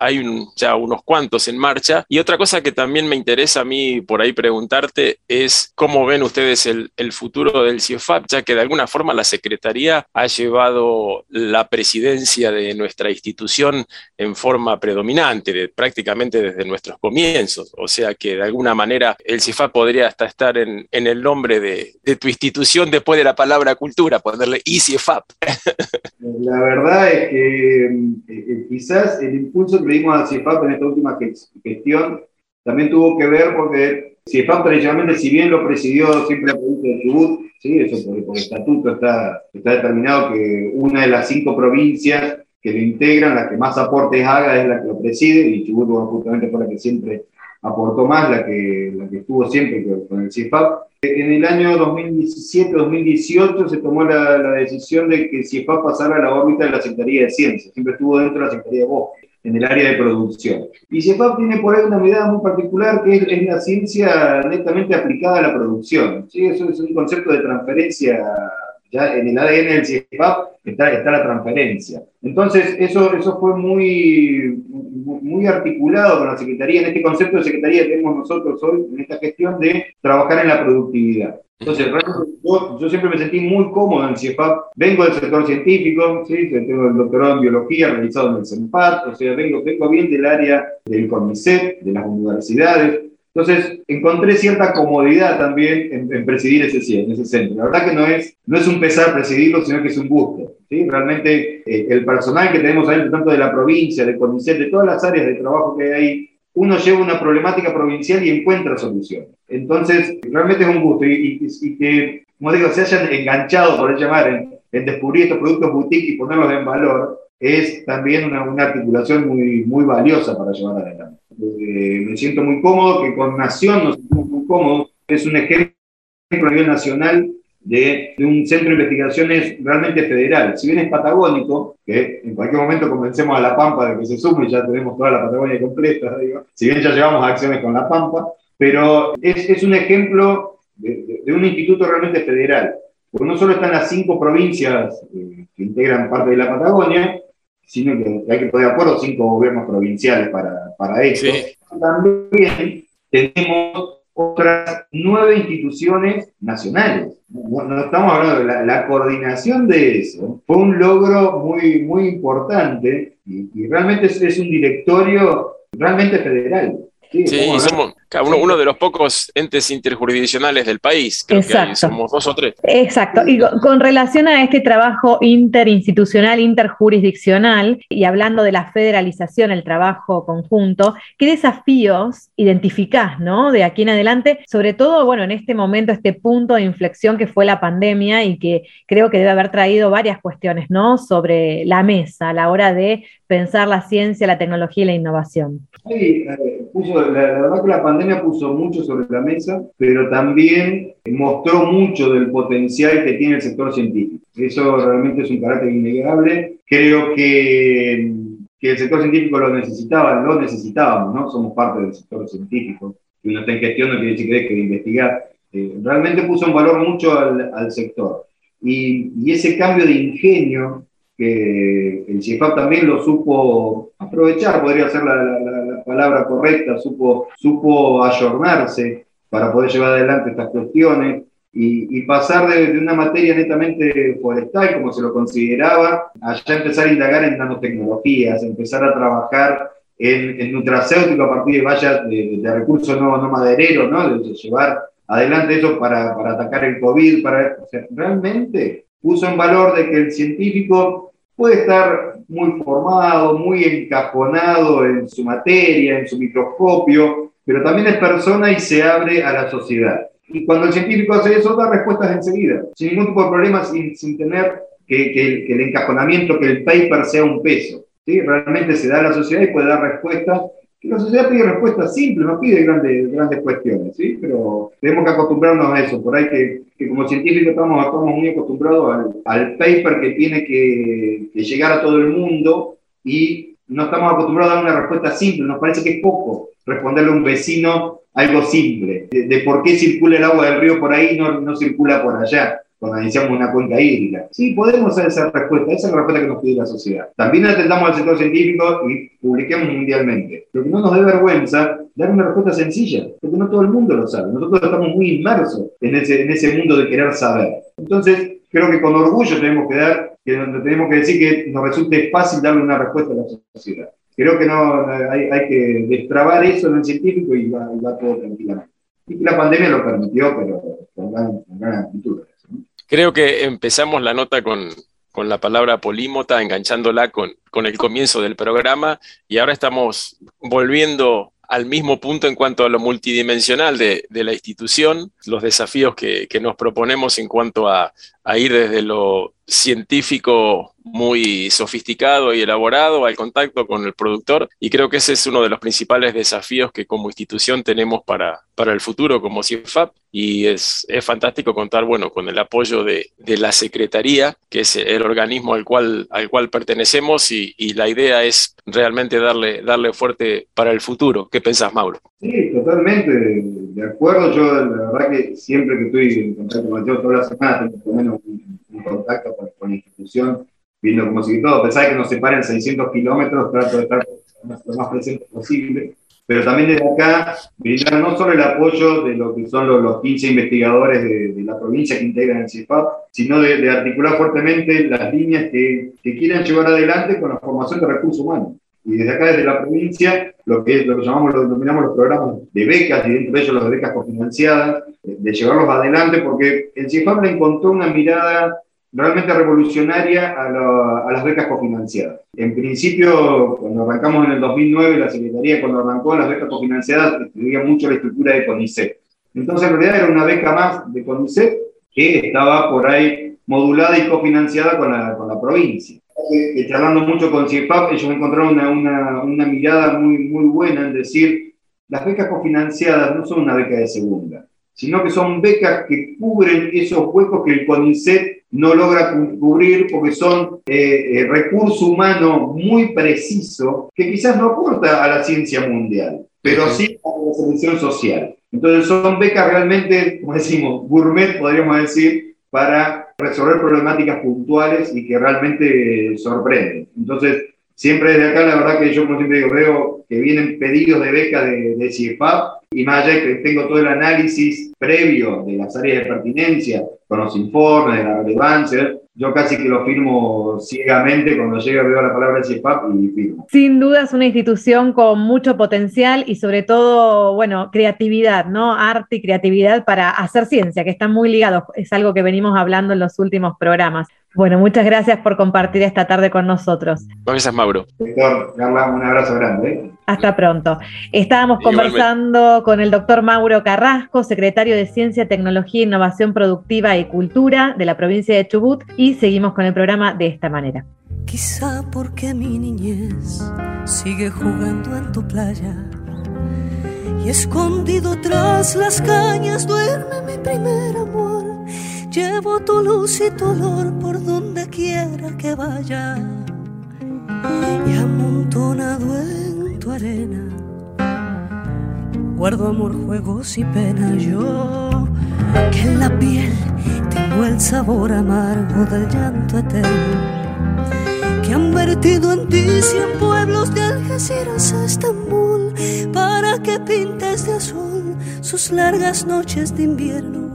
[SPEAKER 3] ya unos cuantos en marcha. Y otra cosa que también me interesa a mí por ahí preguntarte es cómo ven ustedes el, futuro del CIEFAP, ya que de alguna forma la Secretaría ha llevado la presidencia de nuestra institución en forma predominante, de- prácticamente desde nuestros comienzos. O sea que de alguna manera el CIEFAP podría hasta estar en, el nombre de, de tu institución después de la palabra cultura, ponerle ICIEFAP.
[SPEAKER 7] La verdad es que eh, eh, quizás el impulso que le dimos a CIEFAP en esta última ges- gestión también tuvo que ver porque CIEFAP tradicionalmente, si bien lo presidió siempre la provincia de Chubut, ¿sí? eso por, por estatuto está, está determinado que una de las cinco provincias que lo integran, la que más aportes haga es la que lo preside, y Chubut justamente fue la que siempre aportó más, la que, la que estuvo siempre con- el CIEFAP. En el año 2017-2018 se tomó la, la decisión de que CIEFAP pasara a la órbita de la Secretaría de Ciencias, siempre estuvo dentro de la Secretaría de Bosque, en el área de producción. Y CIEFAP tiene por ahí una mirada muy particular que es, es la ciencia netamente aplicada a la producción. ¿sí? Eso es un concepto de transferencia, ya en el ADN del CIEFAP está, está la transferencia. Entonces, eso, eso fue muy, muy articulado con la Secretaría, en este concepto de Secretaría que tenemos nosotros hoy, en esta gestión de trabajar en la productividad. Entonces, yo, yo siempre me sentí muy cómodo en CIEFAP. Vengo del sector científico, ¿sí? tengo el doctorado en biología realizado en el CENPAT, o sea, vengo, vengo bien del área del CONICET, de las universidades. Entonces, encontré cierta comodidad también en, en presidir ese, en ese centro. La verdad que no es, no es un pesar presidirlo, sino que es un gusto. ¿sí? Realmente eh, el personal que tenemos ahí, tanto de la provincia, de CONICET, de todas las áreas de trabajo que hay ahí, uno lleva una problemática provincial y encuentra soluciones. Entonces, realmente es un gusto. Y, y- y que, como digo, se hayan enganchado, por llamar, en, en descubrir estos productos boutique y ponerlos en valor, es también una, una articulación muy, muy valiosa para llevar adelante. Eh, me siento muy cómodo, que con Nación nos sentimos muy cómodos. Es un ejemplo a nivel nacional de, un centro de investigaciones realmente federal. Si bien es patagónico, que en cualquier momento convencemos a La Pampa de que se sume y ya tenemos toda la Patagonia completa, si bien ya llevamos acciones con La Pampa, pero es, es un ejemplo de un instituto realmente federal. Porque no solo están las cinco provincias eh, que integran parte de la Patagonia, sino que hay que poner de acuerdo cinco gobiernos provinciales para, para esto.
[SPEAKER 3] Sí.
[SPEAKER 7] También tenemos otras nueve instituciones nacionales. No, no estamos hablando de la, la coordinación de eso. Fue un logro muy, muy importante y, y realmente es, es un directorio realmente federal. Sí,
[SPEAKER 3] Sí, y somos cada uno, uno de los pocos entes interjurisdiccionales del país. Creo que
[SPEAKER 6] Exacto.
[SPEAKER 3] ahí somos dos o tres.
[SPEAKER 6] Exacto. Y con- con relación a este trabajo interinstitucional, interjurisdiccional, y hablando de la federalización, el trabajo conjunto, ¿qué desafíos identificás, ¿no? De aquí en adelante, sobre todo, bueno, en este momento, este punto de inflexión que fue la pandemia y que creo que debe haber traído varias cuestiones, ¿no? Sobre la mesa a la hora de pensar la ciencia, la tecnología y la innovación.
[SPEAKER 7] Sí, eh, puso- la, la verdad que la pandemia puso mucho sobre la mesa, pero también mostró mucho del potencial que tiene el sector científico. Eso realmente es un carácter innegable. Creo que, que el sector científico lo necesitaba, lo necesitábamos, ¿no? Somos parte del sector científico. Si uno está en gestión no quiere decir que investigar. Eh, realmente puso en valor mucho al, al sector. Y, y ese cambio de ingenio que el CIEFAP también lo supo aprovechar, podría ser la, la- la- la palabra correcta, supo, supo ayornarse para poder llevar adelante estas cuestiones y, y pasar de, de una materia netamente forestal, como se lo consideraba, a ya empezar a indagar en nanotecnologías, empezar a trabajar en, en nutracéutico a partir de vallas de, de recursos no, no madereros, ¿no? de llevar adelante eso para, para atacar el COVID, para, o sea, realmente puso en valor de que el científico puede estar muy formado, muy encajonado en su materia, en su microscopio, pero también es persona y se abre a la sociedad. Y cuando el científico hace eso, da respuestas enseguida, sin ningún tipo de problema, sin, sin tener que, que el, encajonamiento, que el paper sea un peso. ¿sí? Realmente se da a la sociedad y puede dar respuestas. La sociedad pide respuestas simples, no pide grandes, grandes cuestiones, ¿sí? pero tenemos que acostumbrarnos a eso. Por ahí que, que como científicos estamos, estamos muy acostumbrados al, al paper que tiene que, llegar a todo el mundo y no estamos acostumbrados a dar una respuesta simple. Nos parece que es poco responderle a un vecino algo simple, de, de por qué circula el agua del río por ahí y no, no circula por allá iniciamos una cuenca hídrica. Sí, podemos hacer esa respuesta, esa es la respuesta que nos pide la sociedad. También atendamos al sector científico y publiquemos mundialmente. Pero que no nos dé vergüenza dar una respuesta sencilla, porque no todo el mundo lo sabe. Nosotros estamos muy inmersos en ese, en ese mundo de querer saber. Entonces, creo que con orgullo tenemos que dar, que tenemos que decir que nos resulte fácil darle una respuesta a la sociedad. Creo que no hay, hay que destrabar eso en el científico y va, y va todo tranquilamente. Y la pandemia lo permitió, pero con gran, con gran actitud.
[SPEAKER 3] Creo que empezamos la nota con, con la palabra polímota, enganchándola con, con el comienzo del programa, y ahora estamos volviendo al mismo punto en cuanto a lo multidimensional de, de la institución, los desafíos que, que nos proponemos en cuanto a, a ir desde lo científico muy sofisticado y elaborado al contacto con el productor y creo que ese es uno de los principales desafíos que como institución tenemos para, para el futuro como CIEFAP y es, es fantástico contar bueno, con el apoyo de, de la Secretaría, que es el organismo al cual, al cual pertenecemos y, y la idea es realmente darle, darle fuerte para el futuro. ¿Qué pensás, Mauro?
[SPEAKER 7] Sí, totalmente de, acuerdo. Yo, la verdad, que siempre que estoy en contacto con Mateo, toda la semana por lo menos un, contacto con, con la institución, viendo cómo sigue todo. A pesar de que nos separan 600 kilómetros, trato de estar lo más presente posible. Pero también desde acá, brindar no solo el apoyo de lo que son los, los 15 investigadores de, de la provincia que integran el CIFAP, sino de, de articular fuertemente las líneas que, que quieran llevar adelante con la formación de recursos humanos. Y desde acá, desde la provincia, lo que, lo que llamamos, lo denominamos los programas de becas, y dentro de ellos los de becas cofinanciadas, de, de llevarlos adelante, porque el CIEFAP le encontró una mirada realmente revolucionaria a, a las becas cofinanciadas. En principio, cuando arrancamos en el 2009, la Secretaría, cuando arrancó las becas cofinanciadas, estudiaba mucho la estructura de CONICET. Entonces, en realidad era una beca más de CONICET que estaba por ahí modulada y cofinanciada con la, con la provincia. Eh, charlando mucho con CIEFAP, ellos encontraron una, una, una mirada muy, muy buena en decir, las becas cofinanciadas no son una beca de segunda, sino que son becas que cubren esos huecos que el CONICET no logra cu- cubrir porque son eh, eh, recurso humano muy preciso que quizás no aporta a la ciencia mundial, pero sí a la selección social. Entonces son becas realmente, como decimos, gourmet, podríamos decir, para resolver problemáticas puntuales y que realmente sorprenden. Entonces, siempre desde acá, la verdad que yo, como siempre digo, veo que vienen pedidos de beca de, de CIEFAP y más allá que tengo todo el análisis previo de las áreas de pertinencia, con los informes, de la relevancia, yo casi que lo firmo ciegamente cuando llega veo la palabra CIEFAP y firmo.
[SPEAKER 6] Sin duda es una institución con mucho potencial y sobre todo, bueno, creatividad, ¿no? Arte y creatividad para hacer ciencia, que están muy ligados. Es algo que venimos hablando en los últimos programas. Bueno, muchas gracias por compartir esta tarde con nosotros.
[SPEAKER 3] Gracias, Mauro.
[SPEAKER 7] Carla, un abrazo grande.
[SPEAKER 6] Hasta pronto. Estábamos
[SPEAKER 3] Igualmente.
[SPEAKER 6] conversando con el doctor Mauro Carrasco, secretario de Ciencia, Tecnología, Innovación Productiva y Cultura de la provincia de Chubut, y seguimos con el programa de esta manera.
[SPEAKER 8] Quizá porque mi niñez sigue jugando en tu playa y escondido tras las cañas duerme mi primer amor. Llevo tu luz y tu olor por donde quiera que vaya. Y amontonado en tu arena guardo amor, juegos y pena. Yo que en la piel tengo el sabor amargo del llanto eterno que han vertido en ti cien pueblos de Algeciras a Estambul para que pintes de azul sus largas noches de invierno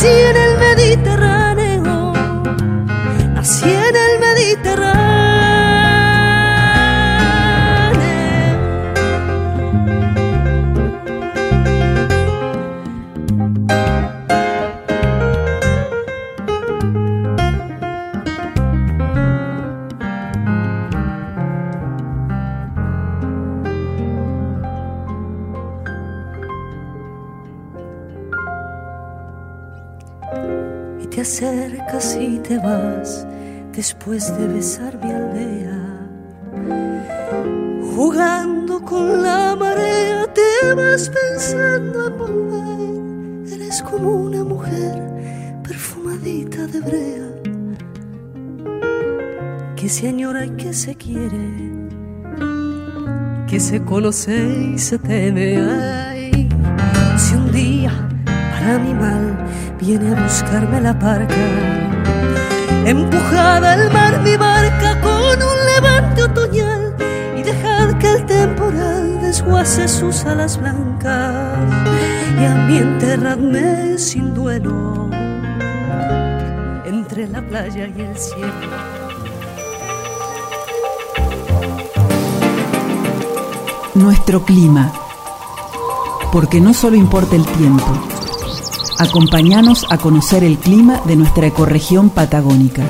[SPEAKER 8] Nací en el Mediterráneo. Después de besar mi aldea. Jugando con la marea, te vas pensando en volver. Eres como una mujer perfumadita de brea que se añora y que se quiere, que se conoce y se teme. Ay, si un día para mi mal viene a buscarme la parca. Empujada al mar mi barca con un levante otoñal y dejad que el temporal desguace sus alas blancas y a mí enterradme sin duelo entre la playa y el cielo.
[SPEAKER 1] Nuestro clima. Porque no solo importa el tiempo. Acompáñanos a conocer el clima de nuestra ecorregión patagónica.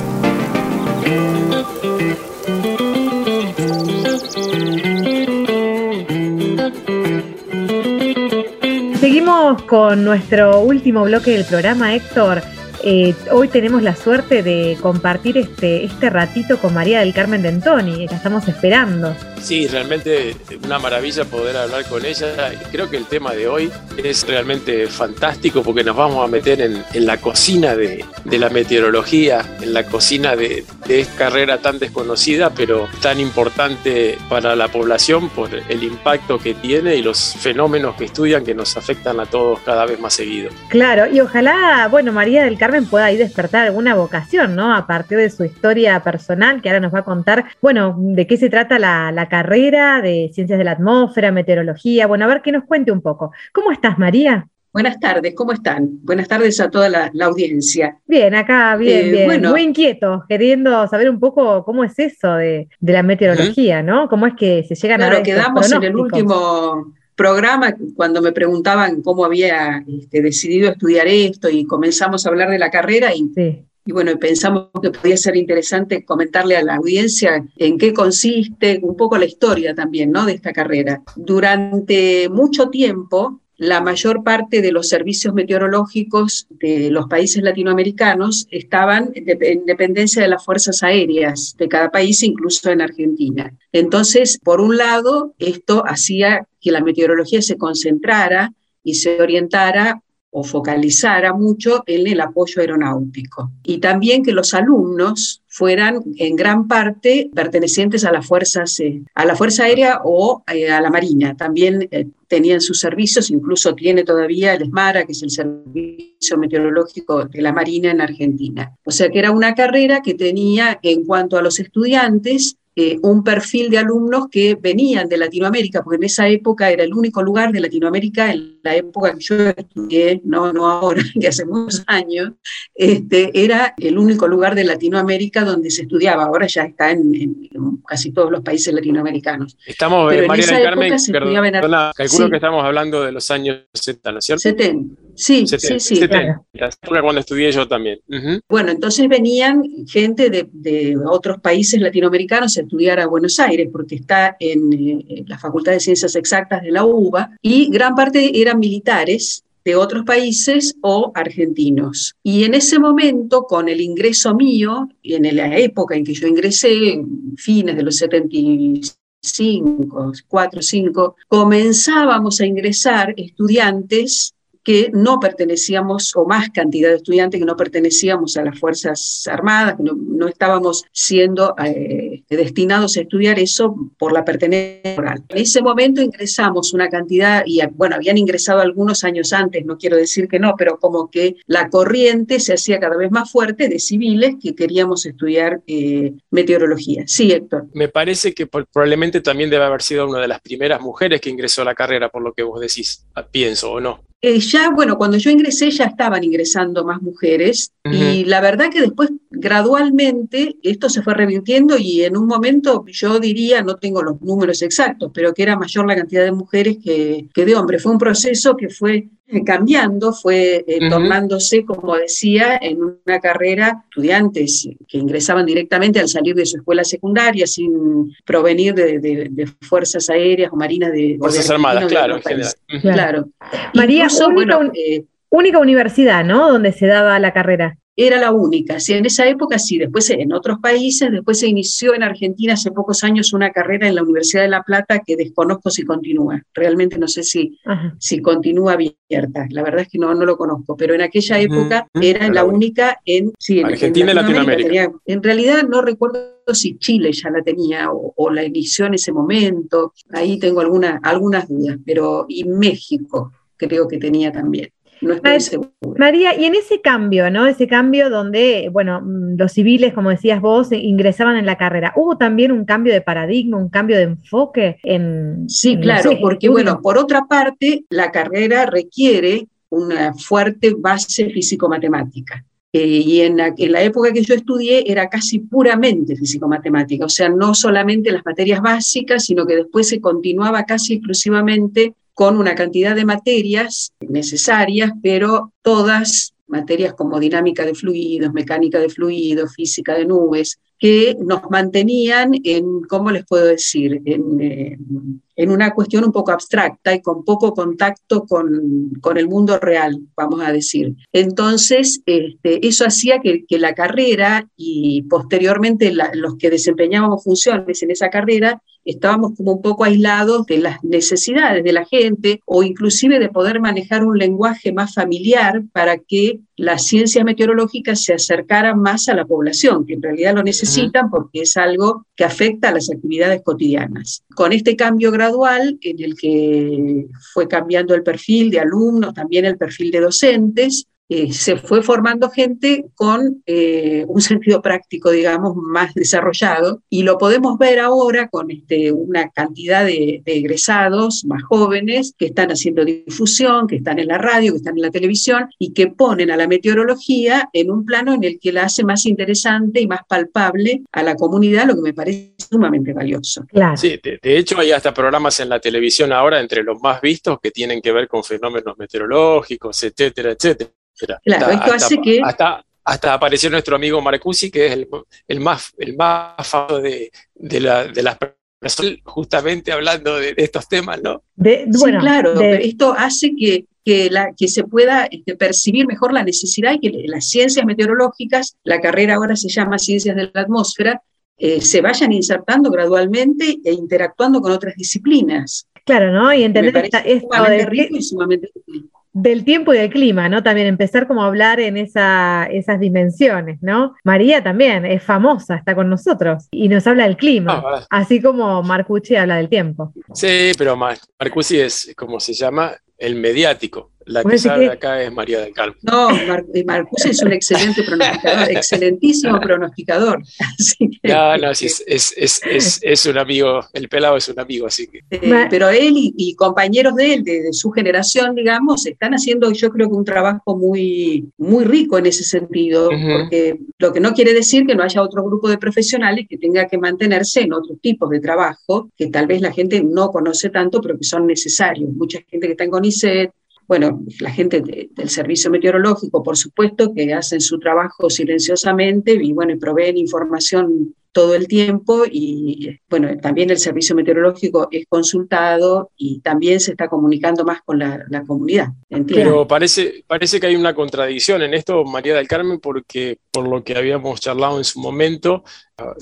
[SPEAKER 6] Seguimos con nuestro último bloque del programa, Héctor. Eh, hoy tenemos la suerte de compartir este, este ratito con María del Carmen Dentoni, la estamos esperando.
[SPEAKER 3] Sí, realmente una maravilla poder hablar con ella. Creo que el tema de hoy es realmente fantástico porque nos vamos a meter en, en la cocina de, de, la meteorología, en la cocina de, de esta carrera tan desconocida, pero tan importante para la población por el impacto que tiene y los fenómenos que estudian que nos afectan a todos cada vez más seguido.
[SPEAKER 6] Claro, y ojalá, bueno, María del Carmen pueda ahí despertar alguna vocación, ¿no? A partir de su historia personal, que ahora nos va a contar, bueno, de qué se trata la, la carrera de Ciencias de la Atmósfera, Meteorología. Bueno, a ver que nos cuente un poco. ¿Cómo estás, María?
[SPEAKER 9] Buenas tardes, ¿cómo están? Buenas tardes a toda la, la audiencia.
[SPEAKER 6] Bien, acá, bien,
[SPEAKER 9] Eh,
[SPEAKER 6] bien.
[SPEAKER 9] bueno.
[SPEAKER 6] Muy inquietos, queriendo saber un poco cómo es eso de, de la meteorología, ¿no? ¿Cómo es que se llegan a
[SPEAKER 9] Claro,
[SPEAKER 6] dar estos
[SPEAKER 9] quedamos en el último programa cuando me preguntaban cómo había este, decidido estudiar esto y comenzamos a hablar de la carrera y,
[SPEAKER 6] Sí.
[SPEAKER 9] y bueno, pensamos que podía ser interesante comentarle a la audiencia en qué consiste un poco la historia también, ¿no? de esta carrera. Durante mucho tiempo, la mayor parte de los servicios meteorológicos de los países latinoamericanos estaban en dependencia de las fuerzas aéreas de cada país, incluso en Argentina. Entonces, por un lado, esto hacía que la meteorología se concentrara y se orientara o focalizara mucho en el apoyo aeronáutico. Y también que los alumnos fueran en gran parte pertenecientes a las fuerzas, eh, a la Fuerza Aérea o eh, a la Marina. También eh, tenían sus servicios, incluso tiene todavía el ESMARA, que es el Servicio Meteorológico de la Marina en Argentina. O sea que era una carrera que tenía, en cuanto a los estudiantes, eh, un perfil de alumnos que venían de Latinoamérica, porque en esa época era el único lugar de Latinoamérica, en la época que yo estudié, no, no ahora, que hace muchos años, este, era el único lugar de Latinoamérica donde se estudiaba. Ahora ya está en, en- en casi todos los países latinoamericanos.
[SPEAKER 3] Estamos,
[SPEAKER 9] Pero
[SPEAKER 3] eh,
[SPEAKER 9] en
[SPEAKER 3] María
[SPEAKER 9] esa
[SPEAKER 3] del
[SPEAKER 9] época
[SPEAKER 3] Carmen,
[SPEAKER 9] se en
[SPEAKER 3] perdona, calculo
[SPEAKER 9] Sí.
[SPEAKER 3] que estamos hablando de los años 60, ¿no es cierto?
[SPEAKER 9] 70. Sí,
[SPEAKER 3] 70,
[SPEAKER 9] sí, sí.
[SPEAKER 3] 70, la época cuando estudié yo también. Ujú.
[SPEAKER 9] Bueno, entonces venían gente de, de otros países latinoamericanos a estudiar a Buenos Aires, porque está en, eh, en la Facultad de Ciencias Exactas de la UBA, y gran parte eran militares de otros países o argentinos. Y en ese momento, con el ingreso mío, y en la época en que yo ingresé, en fines de los 75, 4, 5, comenzábamos a ingresar estudiantes que no pertenecíamos, o más cantidad de estudiantes que no pertenecíamos a las Fuerzas Armadas, que no, no estábamos siendo eh, destinados a estudiar eso por la pertenencia moral. En ese momento ingresamos una cantidad, y bueno, habían ingresado algunos años antes, no quiero decir que no, pero como que la corriente se hacía cada vez más fuerte de civiles que queríamos estudiar eh, meteorología. Sí, Héctor.
[SPEAKER 3] Me parece que probablemente también debe haber sido una de las primeras mujeres que ingresó a la carrera, por lo que vos decís, pienso, ¿o no?
[SPEAKER 9] Eh, ya, bueno, cuando yo ingresé ya estaban ingresando más mujeres y la verdad que después gradualmente esto se fue revirtiendo y en un momento yo diría, no tengo los números exactos, pero que era mayor la cantidad de mujeres que, que de hombres. Fue un proceso que fue cambiando, fue eh, tornándose, como decía, en una carrera, estudiantes que ingresaban directamente al salir de su escuela secundaria sin provenir de, de- de fuerzas aéreas o marinas de...
[SPEAKER 3] Fuerzas Armadas, claro, en general.
[SPEAKER 9] Claro.
[SPEAKER 6] María,
[SPEAKER 9] Incluso,
[SPEAKER 6] única,
[SPEAKER 9] bueno, eh,
[SPEAKER 6] única universidad, ¿no? Donde se daba la carrera.
[SPEAKER 9] Era la única. Sí, en esa época sí, después en otros países, después se inició en Argentina hace pocos años una carrera en la Universidad de La Plata que desconozco si continúa. Realmente no sé si,
[SPEAKER 6] Ajá.
[SPEAKER 9] si continúa abierta. La verdad es que no, no lo conozco, pero en aquella época era
[SPEAKER 3] Era
[SPEAKER 9] la
[SPEAKER 3] única.
[SPEAKER 9] en, sí, en- en
[SPEAKER 3] Argentina y Latinoamérica.
[SPEAKER 9] tenía- en realidad no recuerdo si Chile ya la tenía o, o la inició en ese momento. Ahí tengo alguna, algunas dudas, pero y México creo que tenía también. No estoy
[SPEAKER 6] Mar-
[SPEAKER 9] segura.
[SPEAKER 6] María, y en ese cambio, ¿no? Ese cambio donde, bueno, mm, los civiles, como decías vos, eh, ingresaban en la carrera, ¿hubo también un cambio de paradigma, un cambio de enfoque en...
[SPEAKER 9] Sí,
[SPEAKER 6] en
[SPEAKER 9] claro, porque bueno, por otra parte, la carrera requiere una fuerte base físico-matemática. Eh, y en la, en la época que yo estudié era casi puramente físico-matemática, o sea, no solamente las materias básicas, sino que después se continuaba casi exclusivamente con una cantidad de materias necesarias, pero todas materias como dinámica de fluidos, mecánica de fluidos, física de nubes, que nos mantenían en, ¿cómo les puedo decir?, en, eh, en una cuestión un poco abstracta y con poco contacto con, con el mundo real, vamos a decir. Entonces, este, eso hacía que, que, la carrera y posteriormente la, los que desempeñábamos funciones en esa carrera estábamos como un poco aislados de las necesidades de la gente o inclusive de poder manejar un lenguaje más familiar para que las ciencias meteorológicas se acercaran más a la población, que en realidad lo necesitan porque es algo que afecta a las actividades cotidianas. Con este cambio gradual, en el que fue cambiando el perfil de alumnos, también el perfil de docentes, eh, se fue formando gente con eh, un sentido práctico, digamos, más desarrollado, y lo podemos ver ahora con este, una cantidad de, de, egresados más jóvenes que están haciendo difusión, que están en la radio, que están en la televisión, y que ponen a la meteorología en un plano en el que la hace más interesante y más palpable a la comunidad, lo que me parece sumamente valioso.
[SPEAKER 3] Claro. Sí, de, de hecho hay hasta programas en la televisión ahora entre los más vistos que tienen que ver con fenómenos meteorológicos, etcétera, etcétera.
[SPEAKER 9] Claro,
[SPEAKER 3] hasta,
[SPEAKER 9] esto hace
[SPEAKER 3] hasta,
[SPEAKER 9] que...
[SPEAKER 3] Hasta, hasta, apareció nuestro amigo Marcusi, que es el, el más, el más famoso de, de, la, de las personas, justamente hablando de, de, estos temas, ¿no?
[SPEAKER 9] De, bueno, sí, claro, de... esto hace que, que, la, que se pueda este, percibir mejor la necesidad y que las ciencias meteorológicas, la carrera ahora se llama Ciencias de la Atmósfera, eh, se vayan insertando gradualmente e interactuando con otras disciplinas.
[SPEAKER 6] Claro, ¿no? Y entender esta, esto
[SPEAKER 9] sumamente rico y sumamente útil
[SPEAKER 6] del tiempo y del clima, ¿no? También empezar como a hablar en esa, esas dimensiones, ¿no? María también es famosa, está con nosotros y nos habla del clima, ah, así como Marcucci habla del tiempo.
[SPEAKER 3] Sí, pero Mar Marcucci es, como se llama, el mediático. La que sabe que... acá es María del Carmen.
[SPEAKER 9] No, Mar Marcuse es un excelente pronosticador, excelentísimo pronosticador.
[SPEAKER 3] Así que, no, no, sí, es, es, es, es, es un amigo, el pelado es un amigo, así que.
[SPEAKER 9] Eh, pero él y, y, compañeros de él, de, de, su generación, digamos, están haciendo, yo creo que un trabajo muy, muy rico en ese sentido, uh -huh. porque lo que no quiere decir que no haya otro grupo de profesionales que tenga que mantenerse en otros tipos de trabajo que tal vez la gente no conoce tanto, pero que son necesarios. Mucha gente que está en CONICET, bueno, la gente de, del servicio meteorológico, por supuesto, que hacen su trabajo silenciosamente y bueno, proveen información todo el tiempo y bueno, también el servicio meteorológico es consultado y también se está comunicando más con la, comunidad.
[SPEAKER 3] Pero parece, parece que hay una contradicción en esto, María del Carmen, porque por lo que habíamos charlado en su momento,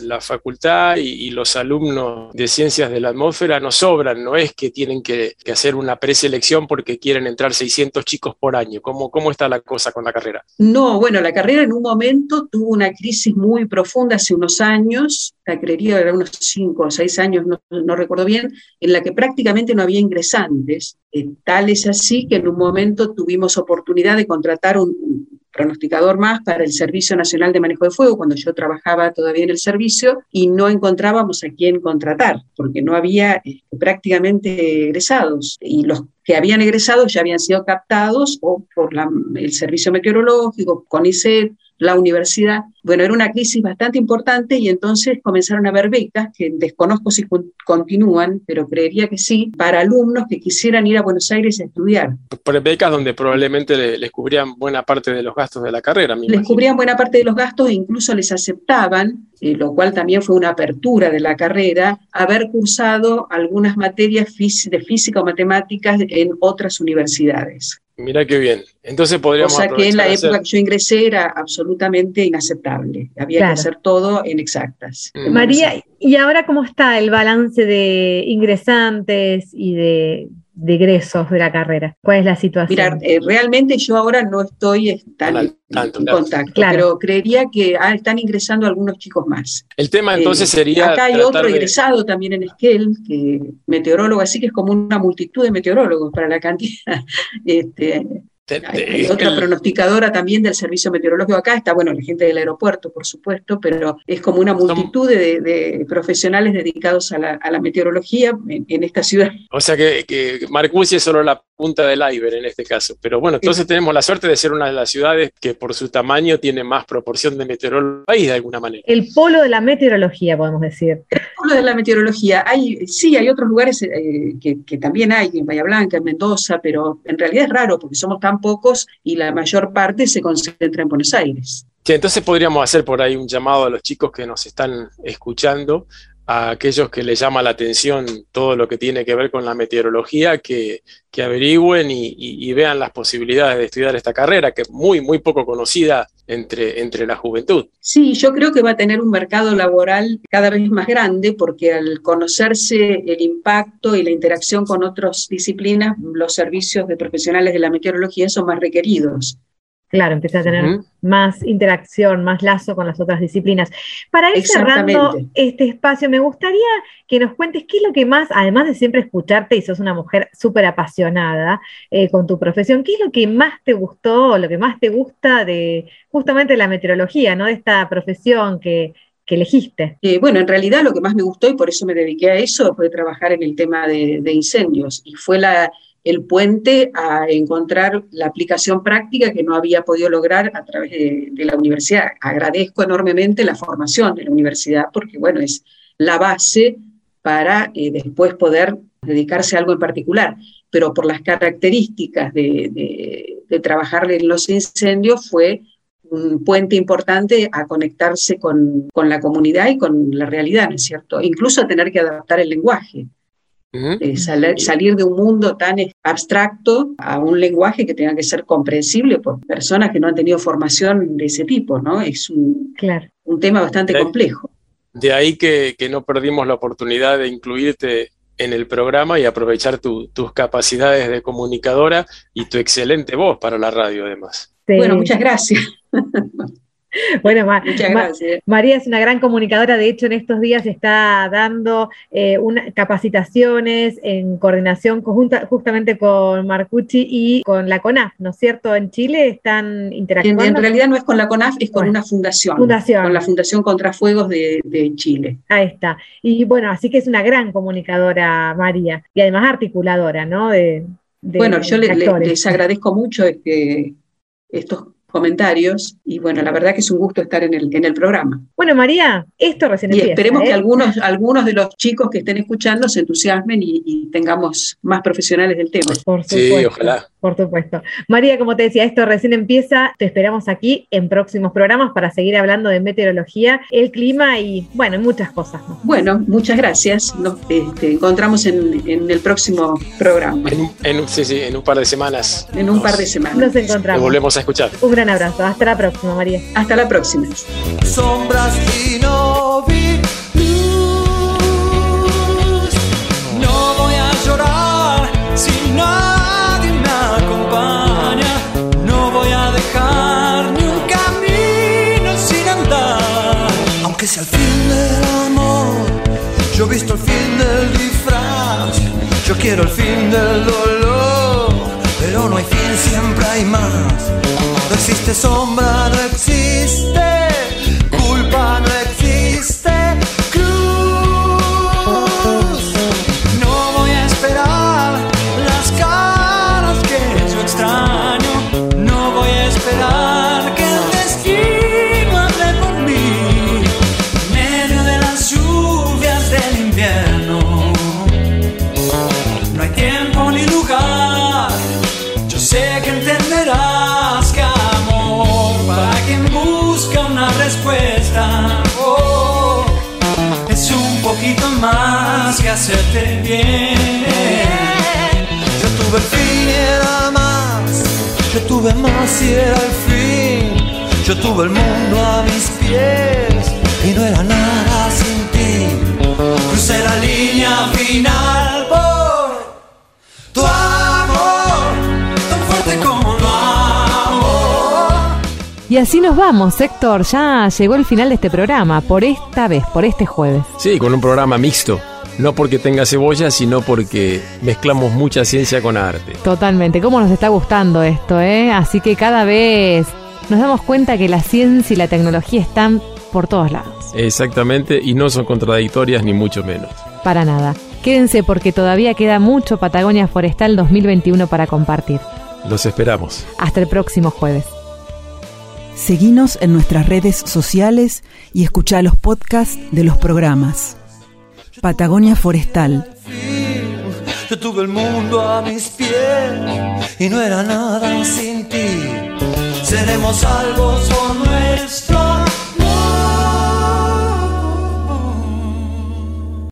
[SPEAKER 3] la facultad y, los alumnos de ciencias de la atmósfera no sobran, no es que tienen que, que, hacer una preselección porque quieren entrar 600 chicos por año. ¿Cómo, ¿Cómo está la cosa con la carrera?
[SPEAKER 9] No, bueno, la carrera en un momento tuvo una crisis muy profunda hace unos años, la creería era unos 5 o 6 años, no, no, recuerdo bien, en la que prácticamente no había ingresantes. Eh, tal es así que en un momento tuvimos oportunidad de contratar un, pronosticador más para el Servicio Nacional de Manejo de Fuego, cuando yo trabajaba todavía en el servicio, y no encontrábamos a quién contratar, porque no había eh, prácticamente egresados. Y los que habían egresado ya habían sido captados o por la, el Servicio Meteorológico, CONICET, la universidad. Bueno, era una crisis bastante importante y entonces comenzaron a haber becas, que desconozco si continúan, pero creería que sí, para alumnos que quisieran ir a Buenos Aires a estudiar.
[SPEAKER 3] Por becas donde probablemente les, cubrían buena parte de los gastos de la carrera.
[SPEAKER 9] les imagino. cubrían buena parte de los gastos e incluso les aceptaban, eh, lo cual también fue una apertura de la carrera, haber cursado algunas materias de física o matemáticas en otras universidades.
[SPEAKER 3] Mira qué bien. Entonces podríamos.
[SPEAKER 9] O sea que en la época hacer... que yo ingresé era absolutamente inaceptable. Había claro. que hacer todo en exactas.
[SPEAKER 6] Mm. María, ¿y ahora cómo está el balance de ingresantes y de, de egresos de la carrera? ¿Cuál es la situación?
[SPEAKER 9] Mira, eh, realmente yo ahora no estoy tan en, tanto, en claro. contacto, claro. pero creería que ah, están ingresando algunos chicos más.
[SPEAKER 3] El tema entonces eh, sería...
[SPEAKER 9] Acá hay otro de... egresado también en Esquel, que meteorólogo, así que es como una multitud de meteorólogos para la cantidad. Este, hay otra pronosticadora también del servicio meteorológico acá, está bueno la gente del aeropuerto, por supuesto, pero es como una multitud de, de profesionales dedicados a la, a la meteorología en, en, esta ciudad.
[SPEAKER 3] O sea que, que Marcusi es solo la punta del iceberg en este caso. Pero bueno, entonces sí. tenemos la suerte de ser una de las ciudades que por su tamaño tiene más proporción de meteorólogos de alguna manera.
[SPEAKER 6] El polo de la meteorología, podemos decir.
[SPEAKER 9] con lo de la meteorología, hay, sí, hay otros lugares eh, que, que también hay, en Bahía Blanca, en Mendoza, pero en realidad es raro porque somos tan pocos y la mayor parte se concentra en Buenos Aires.
[SPEAKER 3] Sí, entonces podríamos hacer por ahí un llamado a los chicos que nos están escuchando, a aquellos que les llama la atención todo lo que tiene que ver con la meteorología, que, que averigüen y, y- y vean las posibilidades de estudiar esta carrera, que es muy, muy poco conocida entre, entre la juventud.
[SPEAKER 9] Sí, yo creo que va a tener un mercado laboral cada vez más grande porque al conocerse el impacto y la interacción con otras disciplinas, los servicios de profesionales de la meteorología son más requeridos.
[SPEAKER 6] Claro, empieza a tener más interacción, más lazo con las otras disciplinas. Para ir cerrando este espacio, me gustaría que nos cuentes qué es lo que más, además de siempre escucharte, y sos una mujer súper apasionada eh, con tu profesión, ¿qué es lo que más te gustó, lo que más te gusta de justamente la meteorología, ¿no? De esta profesión que, que elegiste.
[SPEAKER 9] Eh, bueno, en realidad lo que más me gustó y por eso me dediqué a eso fue trabajar en el tema de, de incendios y fue la, el puente a encontrar la aplicación práctica que no había podido lograr a través de, la universidad. Agradezco enormemente la formación de la universidad porque, bueno, es la base para eh, después poder dedicarse a algo en particular, pero por las características de trabajar en los incendios fue un puente importante a conectarse con, con, la comunidad y con la realidad, ¿no es cierto? Incluso a tener que adaptar el lenguaje. Eh, sal salir de un mundo tan abstracto a un lenguaje que tenga que ser comprensible por personas que no han tenido formación de ese tipo, ¿no? Es un,
[SPEAKER 6] claro.
[SPEAKER 9] un tema bastante
[SPEAKER 3] de,
[SPEAKER 9] complejo.
[SPEAKER 3] De ahí que, que, no perdimos la oportunidad de incluirte en el programa y aprovechar tu, tus capacidades de comunicadora y tu excelente voz para la radio, además.
[SPEAKER 9] Sí. Bueno, muchas gracias.
[SPEAKER 6] Bueno, Ma. Ma María es una gran comunicadora, de hecho en estos días está dando eh, una, capacitaciones en coordinación conjunta, justamente con Marcucci y con la CONAF, ¿no es cierto? En Chile están interactuando.
[SPEAKER 9] En, en realidad no es con la CONAF, es con bueno, una fundación,
[SPEAKER 6] fundación.
[SPEAKER 9] Con la Fundación Contrafuegos de, de Chile.
[SPEAKER 6] Ahí está. Y bueno, así que es una gran comunicadora María y además articuladora, ¿no? De, de
[SPEAKER 9] bueno, yo le, les agradezco mucho este, estos comentarios y bueno, la verdad que es un gusto estar en el, en el programa.
[SPEAKER 6] Bueno, María, esto recién
[SPEAKER 9] y
[SPEAKER 6] empieza.
[SPEAKER 9] esperemos
[SPEAKER 6] ¿eh?
[SPEAKER 9] que algunos, algunos de los chicos que estén escuchando se entusiasmen y, y, tengamos más profesionales del tema.
[SPEAKER 6] Por supuesto,
[SPEAKER 3] sí, ojalá.
[SPEAKER 6] Por supuesto. María, como te decía, esto recién empieza. Te esperamos aquí en próximos programas para seguir hablando de meteorología, el clima y, bueno, muchas cosas. ¿no?
[SPEAKER 9] Bueno, muchas gracias. Nos este, encontramos en, en, el próximo programa.
[SPEAKER 3] En, en, sí, sí, en un par de semanas.
[SPEAKER 9] En un nos, par de semanas.
[SPEAKER 6] Nos encontramos.
[SPEAKER 3] Nos volvemos a escuchar.
[SPEAKER 6] Un gran abrazo. Hasta la próxima, María.
[SPEAKER 9] Hasta la próxima.
[SPEAKER 10] Sombras y no vi luz. No voy a llorar si nadie me acompaña. No voy a dejar ni un camino sin andar. Aunque sea el fin del amor, yo he visto el fin del disfraz. Yo quiero el fin del dolor, pero no hay fin, siempre hay más. Existe sombra, no existe tuve más y era el fin. Yo tuve el mundo a mis pies y no era nada sin ti. Crucé la línea final por tu amor, tan fuerte como lo
[SPEAKER 2] y así nos vamos, Héctor. Ya llegó el final de este programa, por esta vez, por este jueves.
[SPEAKER 3] Sí, con un programa mixto. No porque tenga cebolla, sino porque mezclamos mucha ciencia con arte.
[SPEAKER 2] Totalmente. ¿Cómo nos está gustando esto, eh? Así que cada vez nos damos cuenta que la ciencia y la tecnología están por todos lados.
[SPEAKER 3] Exactamente, y no son contradictorias ni mucho menos.
[SPEAKER 2] Para nada. Quédense porque todavía queda mucho Patagonia Forestal 2021 para compartir.
[SPEAKER 3] Los esperamos.
[SPEAKER 2] Hasta el próximo jueves.
[SPEAKER 1] Seguinos en nuestras redes sociales y escucha los podcasts de los programas. Patagonia Forestal.
[SPEAKER 10] Yo tuve el mundo a mis pies y no era nada sin ti. Seremos salvos por nuestra